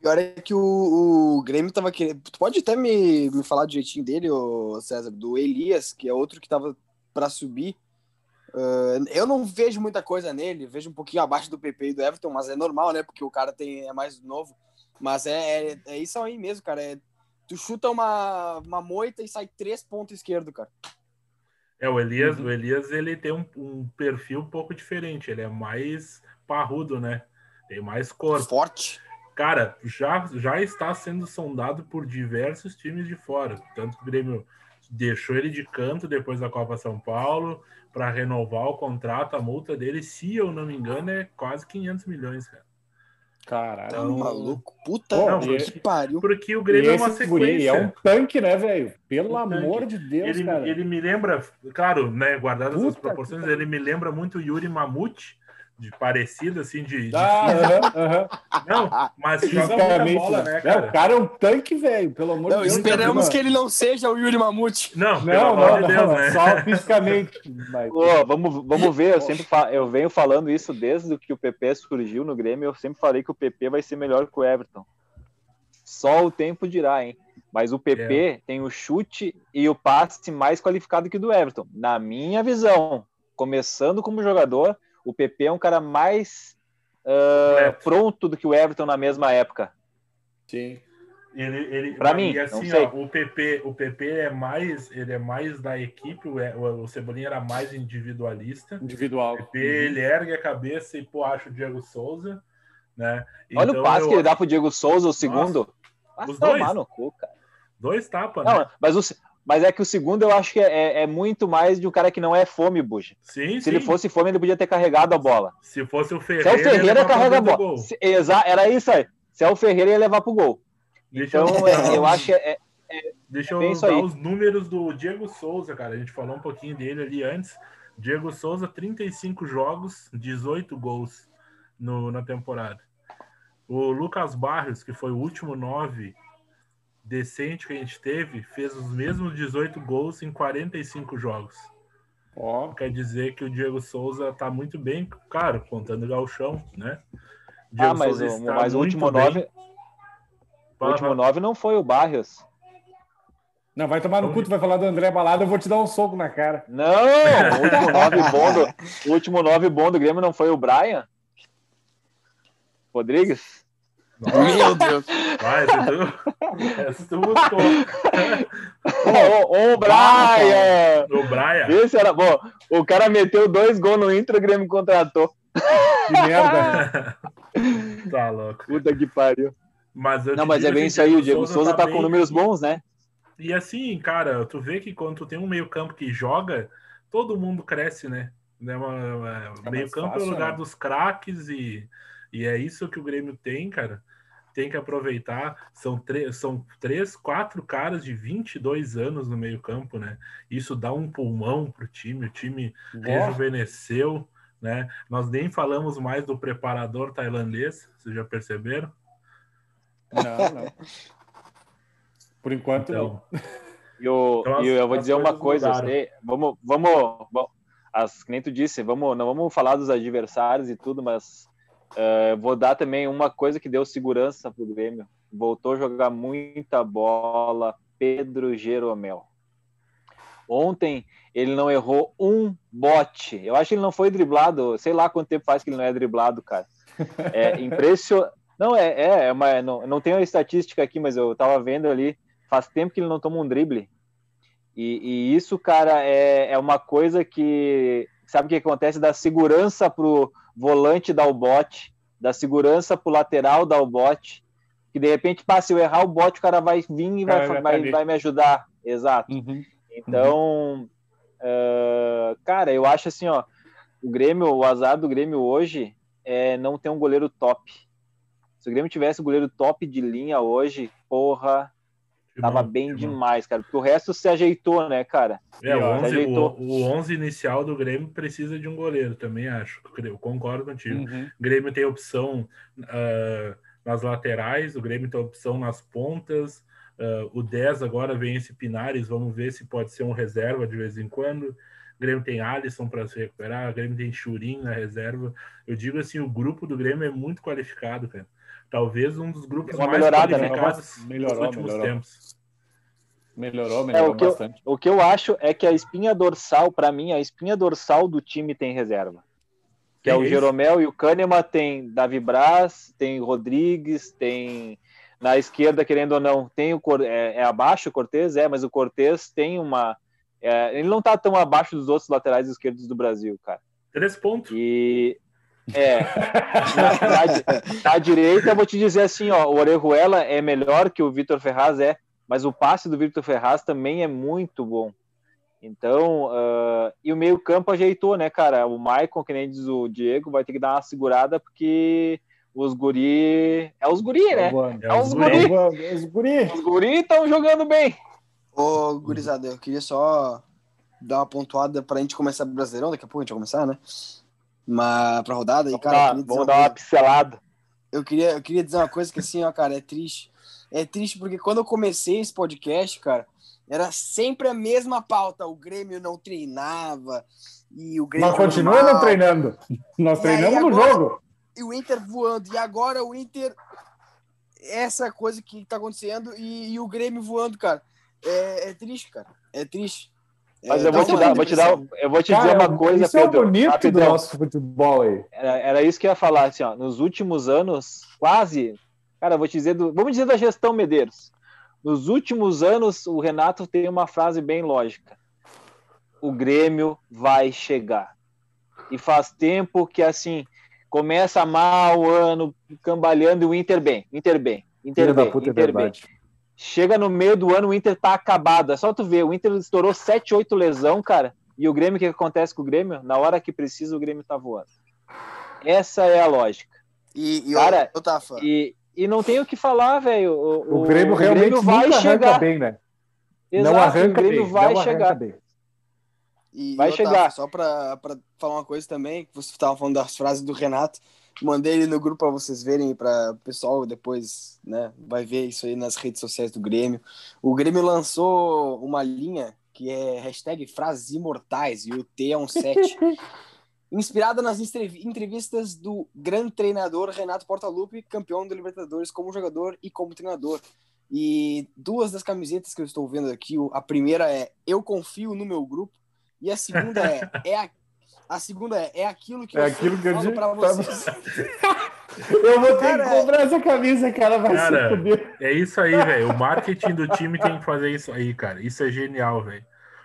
Pior é que o, o Grêmio tava querendo. Tu pode até me, me falar do jeitinho dele, ô César, do Elias, que é outro que tava pra subir. Ah, eu não vejo muita coisa nele, vejo um pouquinho abaixo do PP e do Everton, mas é normal, né? Porque o cara tem, é mais novo. Mas é, é, é isso aí mesmo, cara. É, tu chuta uma, uma moita e sai três pontos esquerdo, cara. É, o Elias, Uhum. o Elias ele tem um, um perfil um pouco diferente. Ele é mais parrudo, né? Tem mais corpo. Forte. Cara, já, já está sendo sondado por diversos times de fora. Tanto que o Grêmio deixou ele de canto depois da Copa São Paulo para renovar o contrato. A multa dele, se eu não me engano, é quase 500 milhões, cara. Caralho. Tá Então- maluco? Puta Pô, que e- pariu. Porque o Grêmio é uma guri sequência. é um tanque, né, velho? Pelo Um amor tanque. de Deus, ele, cara. ele me lembra, claro, né, guardadas as proporções, que ele me lembra muito o Yuri Mamute, de parecido, assim, de. de Ah, aham, aham. Não, mas joga muita bola, né? né, É, cara? o cara é um tanque, velho. Pelo amor Não, de Deus. esperamos Não, que ele não seja o Yuri Mamute. Não, pelo Não, amor não, de Deus, não, né? só fisicamente. Mas... Pô, vamos, vamos ver, eu sempre fa- eu venho falando isso desde que o PP surgiu no Grêmio, eu sempre falei que o PP vai ser melhor que o Everton. Só o tempo dirá, hein? Mas o PP É. tem o chute e o passe mais qualificado que o do Everton. Na minha visão, começando como jogador, o PP é um cara mais Completo. pronto do que o Everton na mesma época. Sim. Ele, ele, Pra e mim, assim, não sei. ó, o PP, o PP é mais, ele é mais da equipe, o, o, Cebolinha era mais individualista. Individual. O PP, ele ergue a cabeça e pô, acha o Diego Souza, né? Olha Então, o passe eu- que ele dá pro Diego Souza, o segundo. Vai Os dois? no cu, cara. Dois tapas, né? Não, mas, o, mas é que o segundo eu acho que é, é muito mais de um cara que não é fome, Buja. Sim, Se sim. ele fosse fome, ele podia ter carregado a bola. Se fosse o Se Ferreira, é o Ferreira, carrega a bola. Se- exa- era isso aí. Se é o Ferreira, ia levar pro gol. Deixa Então, é, eu acho que é, Deixa É eu bem isso dar os números do Diego Souza, cara. A gente falou um pouquinho dele ali antes. Diego Souza, 35 jogos, 18 gols no, na temporada. O Lucas Barrios, que foi o último 9 decente que a gente teve, fez os mesmos 18 gols em 45 jogos. Ó, Quer dizer que o Diego Souza tá muito bem, claro, contando o galchão, né? Diego ah, mas, Souza o, mas o último bem. nove, o Fala, último fala. nove não foi o Barrios. Não, vai tomar no cu, tu vai falar do André Balada, eu vou te dar um soco na cara. Não, o último nove bom do, o último nove bom do Grêmio não foi o Brian? Rodrigues? Meu Deus. Vai, tu, tu buscou. Ô, ô, Brian! O Brian. Esse era bom. O cara meteu dois gols no Inter, o Grêmio contratou. Que merda. *laughs* Tá louco. Puta que pariu. Mas eu Não, mas é bem que isso aí. O Diego Souza tá bem. com números bons, né? E assim, cara, tu vê que quando tu tem um meio-campo que joga, todo mundo cresce, né? né, uma- uma- Fica meio-campo é o lugar né? dos craques e, e é isso que o Grêmio tem, cara. Tem que aproveitar. São, três são três, quatro caras de 22 anos no meio-campo, né? Isso dá um pulmão pro time. O time Ó, rejuvenesceu, né? Nós nem falamos mais do preparador tailandês, vocês já perceberam? Não, não. Por enquanto, Então, E, o, Então, as- e eu vou dizer uma coisa, assim, vamos, vamos, bom, as, que nem tu disse, vamos, não vamos falar dos adversários e tudo, mas eh, vou dar também uma coisa que deu segurança pro Grêmio. Voltou a jogar muita bola, Pedro Jeromel. Ontem ele não errou um bote. Eu acho que ele não foi driblado, sei lá quanto tempo faz que ele não é driblado, cara. *laughs* É impressionante. Não, é, é, é uma, não, não tenho a estatística aqui, mas eu tava vendo ali, faz tempo que ele não toma um drible. E, e isso, cara, é, é uma coisa que. Sabe o que acontece? Dá segurança pro volante dar o bote, dá segurança pro lateral dar o bote. Que de repente, pá, se eu errar o bote, o cara vai vir e vai, vai, ali. vai me ajudar. Exato. Uhum. Então, eh, cara, eu acho assim, ó, o Grêmio, o azar do Grêmio hoje é não ter um goleiro top. Se o Grêmio tivesse um goleiro top de linha hoje, porra, tava bem demais, cara. Porque o resto se ajeitou, né, cara? É, o Se 11, ajeitou. o, o 11 inicial do Grêmio precisa de um goleiro, também acho. Eu concordo contigo. Uhum. O Grêmio tem opção ah, nas laterais, o Grêmio tem opção nas pontas. ah, o 10 agora vem esse Pinares, vamos ver se pode ser um reserva de vez em quando. O Grêmio tem Alisson para se recuperar, o Grêmio tem Churin na reserva. Eu digo assim, o grupo do Grêmio é muito qualificado, cara. Talvez um dos grupos Uma mais melhorada, né? qualificados Melhorou, dos últimos melhorou. tempos. Melhorou, melhorou É, o que eu- bastante. O que eu acho é que a espinha dorsal, pra mim, a espinha dorsal do time tem reserva. Que é o é esse? Jeromel e o Kahneman, tem Davi Braz, tem Rodrigues, tem na esquerda, querendo ou não, tem o Cor- é, é abaixo o Cortez, é, mas o Cortez tem uma. é, ele não tá tão abaixo dos outros laterais esquerdos do Brasil, cara. Três pontos. E é, na, na di- na direita, eu vou te dizer assim, ó, o Orejuela é melhor que o Vitor Ferraz, é, mas o passe do Vitor Ferraz também é muito bom. Então, ah, e o meio-campo ajeitou, né, cara? O Maicon, que nem diz o Diego, vai ter que dar uma segurada porque os guri. É os guri, né? Voando. É os os guri. Voando. Os guri. Os guri estão jogando bem. Ô, gurizada, eu queria só dar uma pontuada pra gente começar o Brasileirão, daqui a pouco a gente vai começar, né? Mas pra rodada, e cara, eu dar, queria, dizer vamos uma dar uma coisa, pincelada. eu, queria, eu queria dizer uma coisa que assim, ó, cara, é triste. É triste porque quando eu comecei esse podcast, cara, era sempre a mesma pauta. O Grêmio não treinava e o Grêmio. Continuamos mal, não treinando. Nós E aí, treinamos no agora- jogo. E o Inter voando. E agora o Inter. Essa coisa que tá acontecendo e, e o Grêmio voando, cara. É, é triste, cara. É triste. Mas É, eu vou dá te uma dar, vou te dar, eu vou te Cara, dizer uma coisa, isso é Pedro. bonito do rapidão. nosso futebol aí. Era, era isso que eu ia falar, assim, ó, nos últimos anos, quase, cara, vou te dizer, do, vamos dizer da gestão Medeiros. Nos últimos anos, o Renato tem uma frase bem lógica. O Grêmio vai chegar. E faz tempo que, assim, começa mal o ano, cambaleando e o Inter bem, Inter bem, Inter Filho bem, é Inter bem. Chega no meio do ano, o Inter tá acabado. É só tu ver, o Inter estourou 7, 8 lesão, cara. E o Grêmio, o que acontece com o Grêmio? Na hora que precisa, o Grêmio tá voando. Essa é a lógica. E, e Cara, eu, Tafa, E, e não tem o que falar, velho. O, O Grêmio realmente vai nunca chegar. arranca bem, né? Exato, não arranca o Grêmio bem. vai não arranca chegar. bem. E Vai chegar. Só pra, pra falar uma coisa também, que você estava falando das frases do Renato, mandei ele no grupo para vocês verem, para o pessoal depois, né, vai ver isso aí nas redes sociais do Grêmio. O Grêmio lançou uma linha que é hashtag frases imortais, e o T é um 7. *laughs* Inspirada nas entrev- entrevistas do grande treinador Renato Portaluppi, campeão da Libertadores como jogador e como treinador. E duas das camisetas que eu estou vendo aqui, a primeira é Eu confio no meu grupo e a segunda é, *laughs* é a, segunda é é aquilo que É eu aquilo que eu falo pra vocês. *laughs* Eu vou ter Cara, que comprar essa camisa, cara. Vai Cara, se fuder. É isso aí, velho. O marketing do time tem que fazer isso aí, cara. Isso é genial, velho.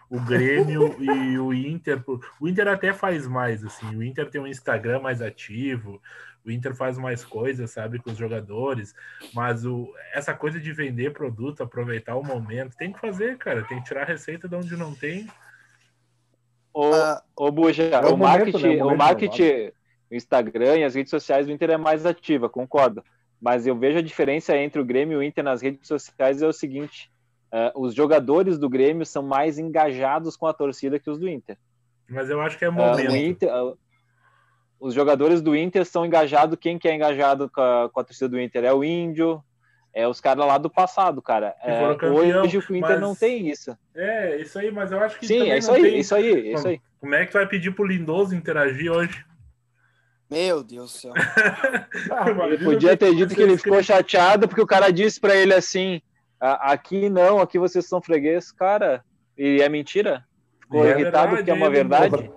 O Grêmio *laughs* e o Inter. O Inter até faz mais, assim. O Inter tem um Instagram mais ativo. O Inter faz mais coisas, sabe, com os jogadores. Mas o, essa coisa de vender produto, aproveitar o momento, tem que fazer, cara. Tem que tirar a receita de onde não tem. Ô, Ah, ô Buja, É o o, momento, marketing, né? O o momento marketing, o Instagram e as redes sociais do Inter é mais ativa, concordo. Mas eu vejo a diferença entre o Grêmio e o Inter nas redes sociais é o seguinte: ah, os jogadores do Grêmio são mais engajados com a torcida que os do Inter. Mas eu acho que é Ah, momento. o Inter, ah, os jogadores do Inter são engajados. Quem que é engajado com a, com a torcida do Inter? É o Índio, é os caras lá do passado, cara. É, campeão, hoje o Inter mas- não tem isso. É, isso aí, mas eu acho que. Sim, é isso não aí, tem- isso aí, é isso aí. Como é que tu vai pedir pro Lindoso interagir hoje? meu Deus do céu. *laughs* Ele podia ter dito que ele ficou chateado porque o cara disse pra ele assim: "A- aqui não, aqui vocês são freguês, cara. E é mentira? Ficou é irritado verdade, porque é uma verdade?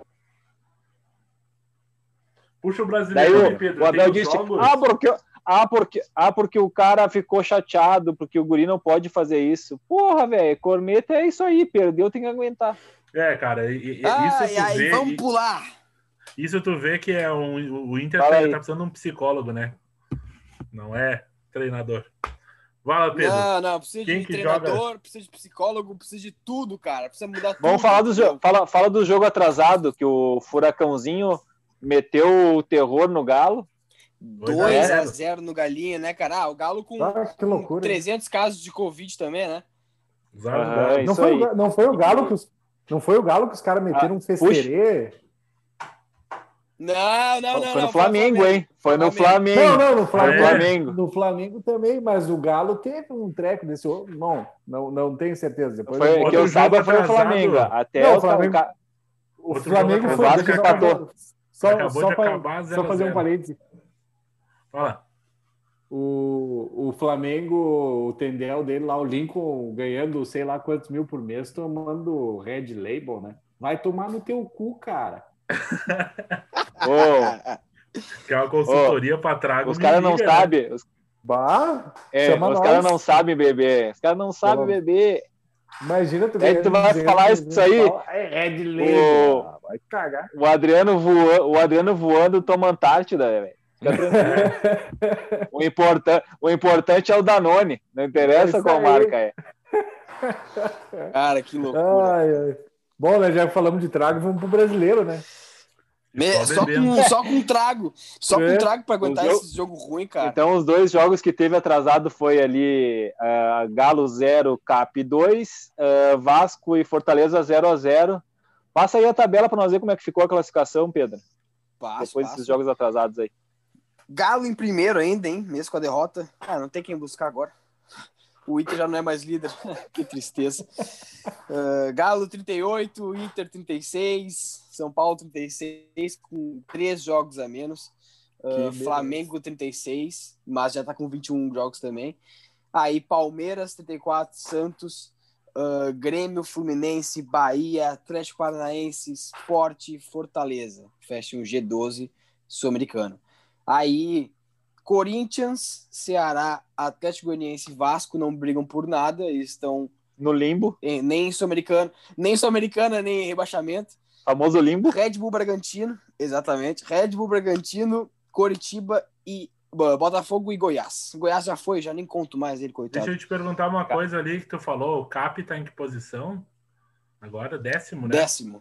Puxa o Daí brasileiro aí, o, Pedro. o Abel disse: jogos? ah porque, ah, porque, ah, porque o cara ficou chateado, porque o guri não pode fazer isso. Porra, velho, corneta é isso aí, perdeu, tem que aguentar. É, cara, e- e- Ai, isso tu ai, vê. vamos e- pular. Isso tu vê que é um, o Inter Fala tá, aí. tá precisando de um psicólogo, né? Não é treinador. Fala, Pedro. Não, não, precisa Quem de que treinador, precisa de psicólogo, precisa de tudo, cara. Precisa mudar tudo. Vamos falar do, jogo, fala, fala do jogo atrasado, que o Furacãozinho meteu o terror no Galo. 2 é. a 0 no Galinha, né, cara? Ah, o Galo com, Ah, que com loucura. 300 casos de Covid também, né? É Não foi, o, não foi o Galo que os, não foi o Galo que os caras meteram Ah, um festerê? Não, não, não. foi não, no Flamengo, hein? Foi no Flamengo. Flamengo. Não, não, no Ah, Flamengo, é? Flamengo. no Flamengo também, mas o Galo teve um treco desse outro. Não, não, não tenho certeza. Depois Foi, eu que eu saiba foi o. Flamengo. Até Não, o, o Flamengo- O Flamengo foi. que só, empatou. só, só, pra- só fazer 0 a 0. um parênteses. Fala. O, o Flamengo, o Tendel dele lá, o Lincoln, ganhando sei lá quantos mil por mês, tomando Red Label, né? Vai tomar no teu cu, cara. *laughs* Ô, Que é uma consultoria pra trago. os caras não liga, né? sabem. Os, Bah, é, os caras não sabem beber. Os caras não sabem beber. Imagina tu Aí tu ganhando vai 200 falar isso aí? É Red Label. O- Vai cagar. O Adriano, voa, o Adriano voando toma Antártida, velho. Fica tranquilo. *laughs* o, importan, o importante é o Danone. Não É interessa isso qual aí. marca é. *laughs* Cara, que loucura. Ai, ai. Bom, né, já falamos de trago, vamos pro brasileiro, né? Me- Só com, só com trago. Só com É. um trago pra aguentar jogo- esse jogo ruim, cara. Então, os dois jogos que teve atrasado foi ali ah, Galo 0, Cap 2, ah, Vasco e Fortaleza 0 a 0 Passa aí a tabela para nós ver como é que ficou a classificação, Pedro. Passo, depois passo. desses jogos atrasados aí. Galo em primeiro ainda, hein? Mesmo com a derrota. Ah, não tem quem buscar agora. O Inter já não é mais líder. *laughs* que tristeza. Ah, Galo 38, Inter 36, São Paulo 36, com três jogos a menos. Ah, beleza. Flamengo 36, mas já tá com 21 jogos também. Aí Palmeiras 34, Santos, ah, Grêmio, Fluminense, Bahia, Atlético Paranaense, Sport, Fortaleza. Fecha um G12 sul-americano. Aí, Corinthians, Ceará, Atlético Goianiense e Vasco não brigam por nada, eles estão No limbo, em- nem em sul-americano, nem sul-americana, nem em rebaixamento. famoso limbo. Red Bull Bragantino, exatamente. Red Bull Bragantino, Coritiba e Bo- Botafogo e Goiás. Goiás já foi, já nem conto mais ele, coitado. Deixa eu te perguntar uma Tá. coisa ali que tu falou. O Cap tá em que posição? Agora, décimo, né? Décimo.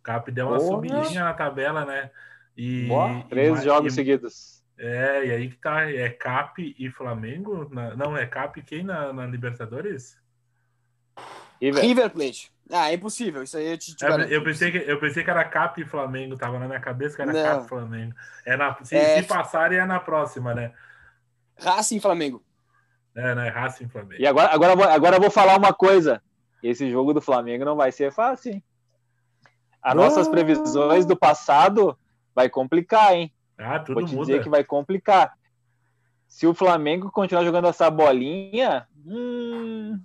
O Cap deu uma Porra. subidinha na tabela, né? E, Boa. Três e- jogos e- seguidos. É, e aí que tá. É Cap e Flamengo? Na- não, é Cap quem na, na Libertadores? River. River Plate. Ah, é impossível. Isso aí eu te, te É, eu, pensei que, eu pensei que era Cap e Flamengo, tava na minha cabeça que era Não. Cap e Flamengo. É na, se, É. se passarem, é na próxima, né? Racing e Flamengo. É, né? Racing e Flamengo. E agora, agora, eu vou- agora eu vou falar uma coisa. Esse jogo do Flamengo não vai ser fácil, hein? As nossas previsões do passado vai complicar, hein? Ah, tudo Vou te muda. dizer que vai complicar. Se o Flamengo continuar jogando essa bolinha, hum,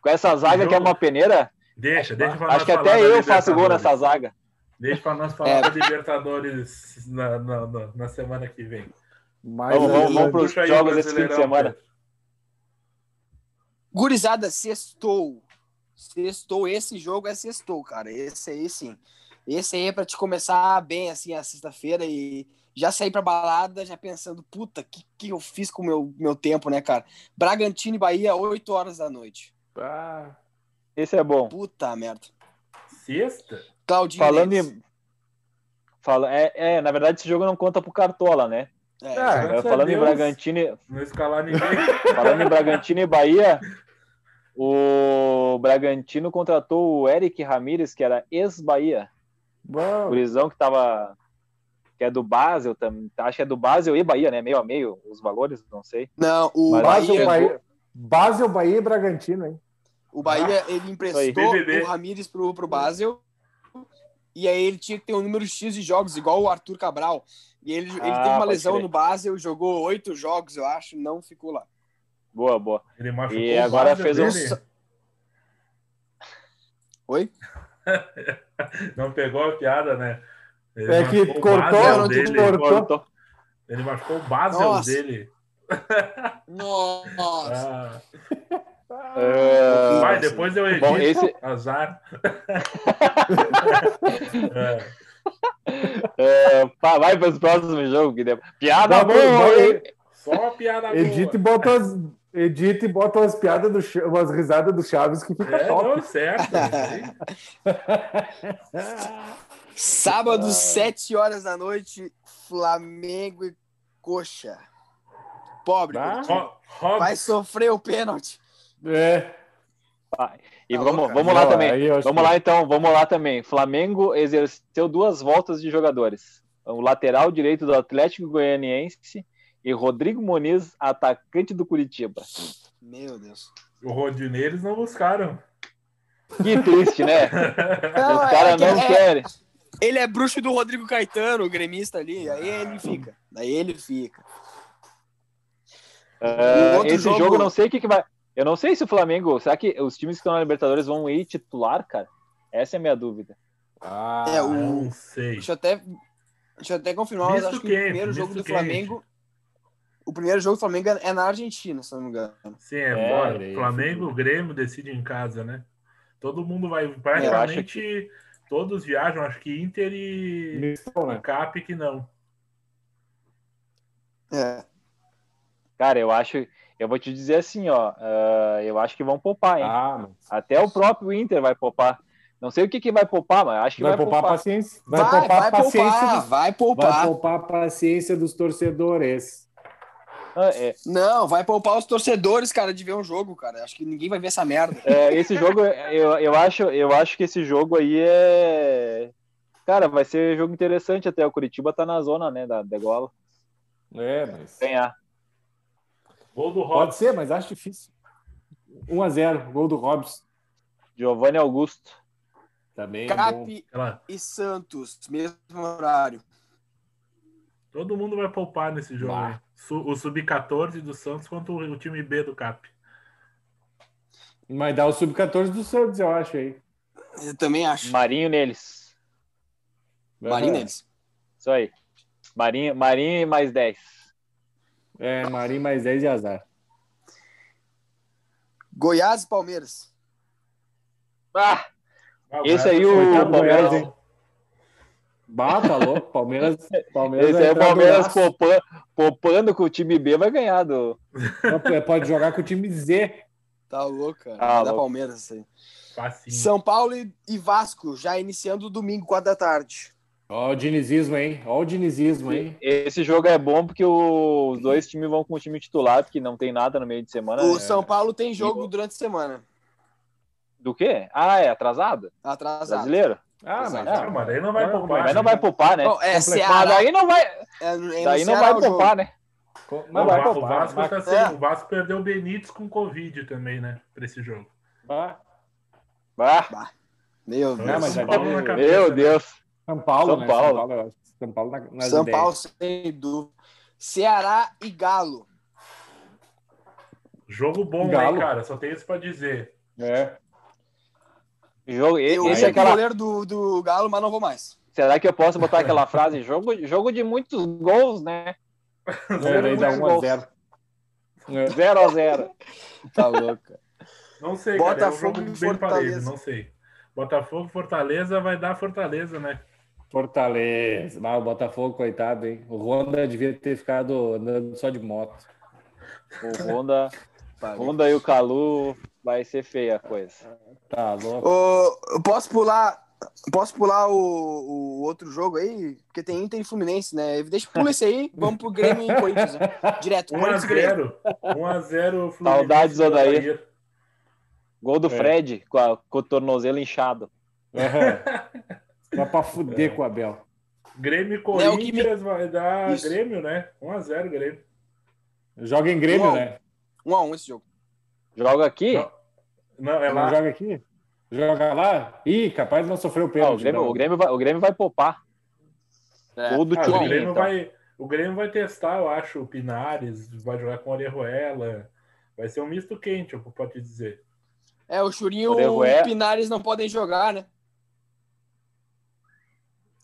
com essa zaga que é uma peneira, Deixa, deixa pra acho que até eu faço gol nessa zaga. Deixa pra nós falar É. da Libertadores na, na, na- na semana que vem. Mais Vamos, vamos, vamos pros Puxa aí o jogos desse fim de semana. Pedro. Gurizada, sextou. Sextou. Esse jogo é sextou, cara. Esse aí, sim. Esse aí é pra te começar bem, assim, a sexta-feira e já sair pra balada já pensando, puta, o que, que eu fiz com o meu, meu tempo, né, cara? Bragantino e Bahia, 8 horas da noite. Ah, Esse é bom. Puta merda. Sexta? Claudinho Falando em. Fala, é, é, na verdade, esse jogo não conta pro Cartola, né? É, Ah, a falando em Bragantino, Não escalar ninguém. *laughs* falando em Bragantino e Bahia, o Bragantino contratou o Eric Ramírez, que era ex-Bahia. Bom. Gurizão que tava. Que é do Basel, tam- acho que é do Basel e Bahia, né? Meio a meio, os valores, não sei. Não, o Mas- Basel, Bahia, Bahia, Basel, Bahia e Bragantino, hein? o Bahia, ele emprestou o Ramires pro, pro Basel e aí ele tinha que ter um número X de jogos, igual o Arthur Cabral. E ele, ele Ah, teve uma lesão crer. no Basel, jogou oito jogos, eu acho, não ficou lá. Boa, boa. Ele machucou E o agora Basel fez um. Oi? *laughs* *laughs* Não pegou a piada, né? Ele É que cortou, Basel não dele. cortou. Cortou. Ele machucou o Basel Nossa. dele. Nossa. *laughs* Ah, É, vai, depois eu edito. Bom, esse- Azar. *laughs* É. é, pá, vai para os próximos jogos. Piada boa, hein? Só piada boa. Edita e bota as, edita e bota umas piadas do umas risadas do Chaves que fica É, top. não, certo. *laughs* Sábado, sete horas da noite, Flamengo e Coxa. Pobre, Ah. Ro- vai sofrer o pênalti. É. E Tá vamos, vamos cara. lá Não, também. Vamos que- lá então, vamos lá também. Flamengo exerceu duas voltas de jogadores. O lateral direito do Atlético Goianiense e Rodrigo Moniz, atacante do Curitiba. Meu Deus. o Rodinei eles não buscaram. Que triste, né? *laughs* Não, Os é caras que- não é- querem. Ele é bruxo do Rodrigo Caetano, o gremista ali. Aí ele fica. Aí ele fica. Ah, outro esse jogo- jogo, eu não sei o que, que vai. Eu não sei se o Flamengo. Será que os times que estão na Libertadores vão ir titular, cara? Essa é a minha dúvida. Ah, É, o- Não sei. Deixa eu até, deixa eu até confirmar, mas acho que quente, o primeiro jogo do quente. Flamengo. O primeiro jogo do Flamengo é na Argentina, se não me engano. Sim, é, É, fora. ele- Flamengo, Grêmio decide em casa, né? Todo mundo vai. Praticamente todos viajam, acho que Inter e missão, né? Cap que não. É. Cara, eu acho. Eu vou te dizer assim, ó. ah, eu acho que vão poupar, hein? Ah, mas Até o próprio Inter vai poupar. Não sei o que, que vai poupar, mas acho que Vai, vai, poupar a poupar. paciência. Vai, Vai, poupar vai a paciência. poupar, dos- vai Vai poupar. poupar a paciência dos torcedores. Ah, é. Não, vai poupar os torcedores, cara, de ver um jogo, cara. Acho que ninguém vai ver essa merda. É, esse jogo, eu, eu, acho, eu acho que esse jogo aí é. Cara, vai ser jogo interessante até. O Curitiba tá na zona, né, da degola. É, mas. Ganhar. Gol do Pode Robson. ser, mas acho difícil. 1x0, gol do Robson. Giovanni Augusto. Também. é. Cap Ela- e Santos, mesmo horário. Todo mundo vai poupar nesse jogo. Bah. O Sub-14 do Santos contra o time B do Cap. Mas dá o sub-14 do Santos, eu acho aí. Eu também acho. Marinho neles. Marinho neles. Isso aí. Marinho, Marinho e mais 10. É, Marinho mais 10 e azar. Goiás e Palmeiras. Ah, Esse aí, o do Palmeiras, Goiás, hein? Bah, tá louco. *laughs* Palmeiras. Palmeiras esse é o Palmeiras poupando, poupando com o time B, vai ganhar do. Pode jogar com o time Z. Tá louco, cara. Tá da louco. Palmeiras, isso aí. Facinho. São Paulo e- e Vasco, já iniciando domingo, 4 da tarde. Ó, o dinizismo, hein? Ó, o dinizismo, hein? Esse jogo é bom porque os dois times vão com o time titular, porque não tem nada no meio de semana. O né? São Paulo tem jogo durante a semana. Do quê? Ah, é atrasado? Atrasado. Brasileiro? Ah, mas. Ah, mas aí não vai poupar. Mas não vai poupar, né? Bom, é Ceará. daí não vai, É, é daí não vai jogo. poupar, né? Não Não, vai o poupar. Vasco, mas- tá sem- É. o Vasco perdeu o Benítez com Covid também, né? Pra esse jogo. Ah, Ah, Meu Não, Deus. mas São é Paulo cabeça, meu né? Deus. São Paulo, São né? Paulo. São Paulo. São Paulo na, São ideias. Paulo, sem dúvida. Ceará e Galo. Jogo bom, Galo. hein, cara? Só tenho isso pra dizer. É. Jogo, Eu esse é aquela. goleiro do, do Galo, mas não vou mais. Será que eu posso botar aquela *laughs* frase? Jogo, jogo de muitos gols, né? Dá muitos 1 a gols. 0 É. 0 a 0 *laughs* Tá louco. Não sei, cara. É um Botafogo jogo e bem Fortaleza. não sei. Botafogo e Fortaleza vai dar Fortaleza, né? Fortaleza. Ah, o Botafogo, coitado, hein? O Honda devia ter ficado andando só de moto. O Honda, *laughs* Honda e o Calu vai ser feia a coisa. Tá louco. Ô, eu posso pular. Posso pular o, o outro jogo aí? Porque tem Inter e Fluminense, né? Deixa, pula esse aí, vamos pro Grêmio e Corinthians. Né? Direto, Corinthians e Grêmio. 1x0. 1x0 Fluminense. Saudades, Odair. Gol do É. Fred com, a- com o tornozelo inchado. *laughs* Aham. Dá pra fuder com o Abel. Grêmio e me- Corinthians vai dar Isso. Grêmio, né? 1x0 Grêmio. Joga em Grêmio, né? Um a um esse jogo. Joga aqui? Não. Não, é Não lá. joga aqui? Joga lá? Ih, capaz de não sofrer o Ah, pênalti. o, Grêmio, não. o, Grêmio vai, o Grêmio vai poupar. É. Do Ah, o, Grêmio então. vai, o Grêmio vai testar, eu acho, o Pinares, vai jogar com o Orejuela. Vai ser um misto quente, eu posso te dizer. É, o Churinho e o Pinares não podem jogar, né?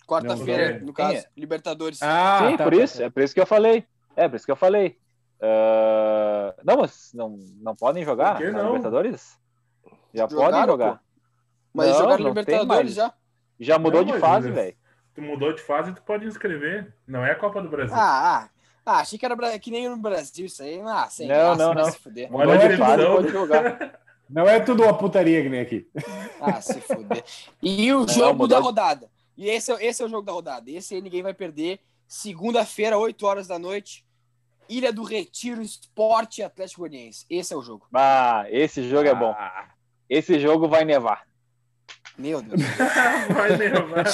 Quarta-feira, Não, no caso, é? Libertadores. Ah, Sim, tá, por tá, isso. tá. É por isso que eu falei. É, por isso que eu falei. Ah, não, mas não, não podem jogar Por que na não? Libertadores? Já Jogaram, podem jogar. pô. Mas Não, jogaram não Libertadores já. Já mudou Não, de fase, velho. Tu mudou de fase, tu pode inscrever. Não é a Copa do Brasil. Ah, ah. Ah, achei que era que nem no Brasil isso aí. Ah, sem Não, graça, não, não. se fuder. A de fase, pode. *laughs* Não é tudo uma putaria que nem aqui. *laughs* Ah, se fuder. E o Não, jogo da de- rodada. E esse, é- esse é o jogo da rodada. Esse aí ninguém vai perder. Segunda-feira, 8 horas da noite. Ilha do Retiro, Esporte Atlético Goianiense. Esse é o jogo. Ah, esse jogo é bom. Esse jogo vai nevar. Meu Deus. *laughs* Vai levar.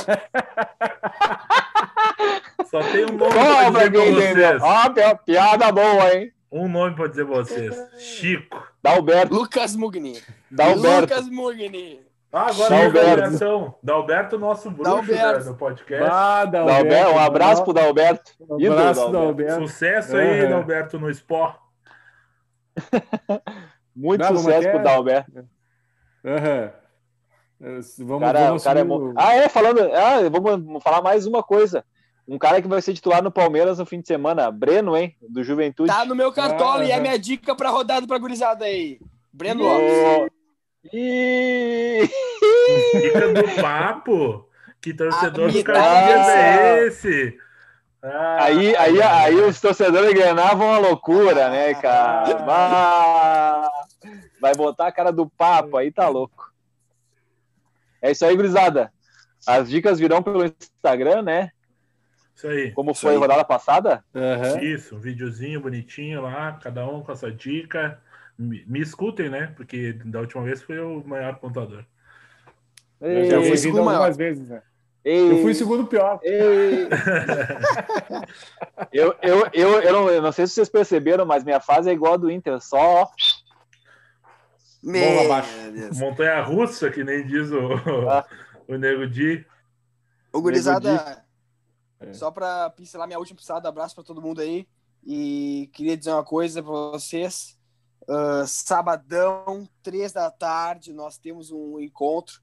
Só tem um nome Só pra pra dizer pra vocês. Ó, pi- piada boa, hein? Um nome pra dizer pra vocês. Chico. Dalberto, Lucas Mugni. Dalberto. Lucas Mugni. Ah, agora Dalberto. Dalberto, nosso bruxo Dalberto. né, do podcast. Ah, Dalberto, um abraço pro Dalberto. Um abraço, Dalberto. Dalberto. Sucesso aí, Uhum. Dalberto, no Sport. Muito Não, sucesso é- pro Dalberto. Aham. Vamos, cara, vamos o cara é bom. Ah, é, falando. Ah, vamos falar mais uma coisa. Um cara que vai ser titular no Palmeiras no fim de semana, Breno, hein? Do Juventude. Tá no meu cartola e é Aham. minha dica pra rodada pra gurizada aí. Breno Lopes. Ih! Fica do papo. Que torcedor do Amiga. Caxias é esse? Ah, Aí, aí, aí os torcedores granavam uma loucura, né, cara? *laughs* Ah, vai botar a cara do papo, aí tá louco. É isso aí, gurizada. As dicas virão pelo Instagram, né? Isso aí. Como Isso foi aí. a rodada passada. Aham. Isso, um videozinho bonitinho lá, cada um com a sua dica. Me, me escutem, né? Porque da última vez foi o maior pontuador. Eu Ei, já fui segundo algumas vezes, né? ei, Eu fui segundo pior. ei. *laughs* eu, eu, eu, eu, não, eu não sei se vocês perceberam, mas minha fase é igual a do Inter, só Meu abaixo. Montanha russa, que nem diz o, Ah. *laughs* o Nego Di. Ô, gurizada, É. só pra pincelar minha última pisada, abraço pra todo mundo aí. E queria dizer uma coisa pra vocês. Ah, sabadão, três da tarde, nós temos um encontro.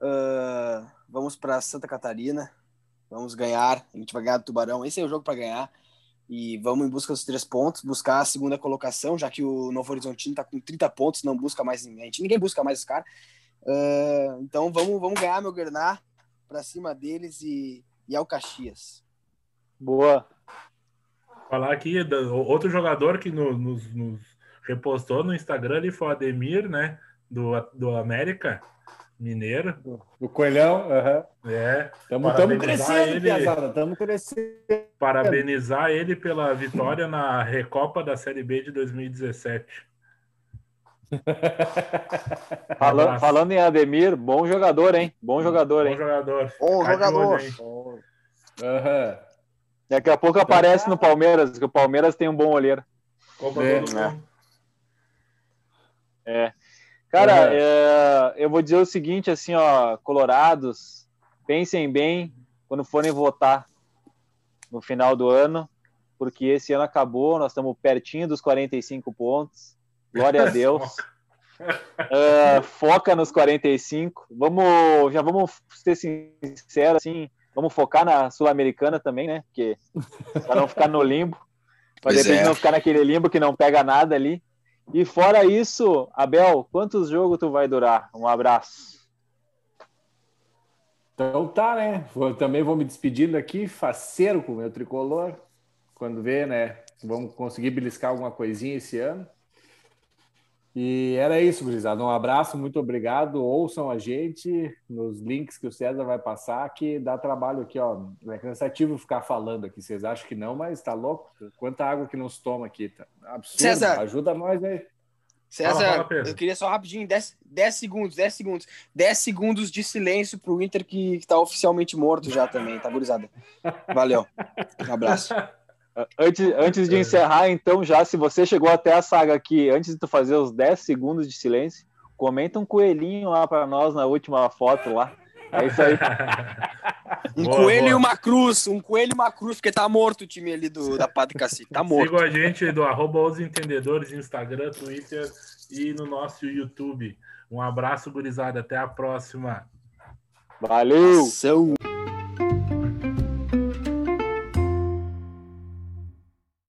Ah, vamos pra Santa Catarina. Vamos ganhar. A gente vai ganhar do Tubarão. Esse é o jogo pra ganhar. E vamos em busca dos três pontos, buscar a segunda colocação, já que o Novo Horizontino tá com 30 pontos, não busca mais ninguém. Ninguém busca mais os caras. Ah, então vamos, vamos ganhar, meu Guernar, pra cima deles e, e ao Caxias. boa. Falar aqui, do- outro jogador que no- nos, nos repostou no Instagram ali foi o Ademir, né? Do, do América Mineiro. Do Coelhão. Aham. É, Tamo, tamo Parabenizar crescendo, ele. piazada. Tamo crescendo. parabenizar ele pela vitória na Recopa da Série B de 2017. *laughs* Fala- abraço. falando em Ademir, bom jogador, hein? Bom jogador, Bom hein? jogador. Bom de jogador. olho? Aham. Daqui a pouco aparece no Palmeiras, porque o Palmeiras tem um bom olheiro. Copa É, todo né? mundo. É. Cara, Uhum. é, eu vou dizer o seguinte, assim, ó, colorados, pensem bem quando forem votar no final do ano, porque esse ano acabou, nós estamos pertinho dos 45 pontos. Glória a *laughs* Deus. É, foca nos 45. Vamos, já vamos ser sinceros, assim, vamos focar na Sul-Americana também, né? Porque para não ficar no limbo, para Pois depois é. não ficar naquele limbo que não pega nada ali. E fora isso, Abel, quantos jogos tu vai durar? Um abraço. Então tá, né? Também vou me despedindo aqui, faceiro com o meu tricolor. Quando vê, né? Vamos conseguir beliscar alguma coisinha esse ano. E era isso, gurizada. Um abraço, muito obrigado. Ouçam a gente nos links que o César vai passar, que dá trabalho aqui, ó. É cansativo ficar falando aqui. Vocês acham que não, mas tá louco? Quanta água que não se toma aqui, tá? Absurdo. César. Ajuda nós aí. César, Fala, fala, eu queria só rapidinho, 10, 10 segundos, 10 segundos. 10 segundos de silêncio pro Inter que, que tá oficialmente morto já também, tá, gurizada? Valeu. Um abraço. Antes, antes de encerrar, então, já, se você chegou até a saga aqui, antes de tu fazer os 10 segundos de silêncio, comenta um coelhinho lá para nós na última foto lá. É isso aí. *laughs* Um Boa, coelho boa. e uma cruz, um coelho e uma cruz, porque tá morto o time ali do, da Padre Cacique, tá morto. Sigam a gente do arroba os entendedores, Instagram, Twitter e no nosso YouTube. Um abraço, gurizada. Até a próxima. Valeu! Ação.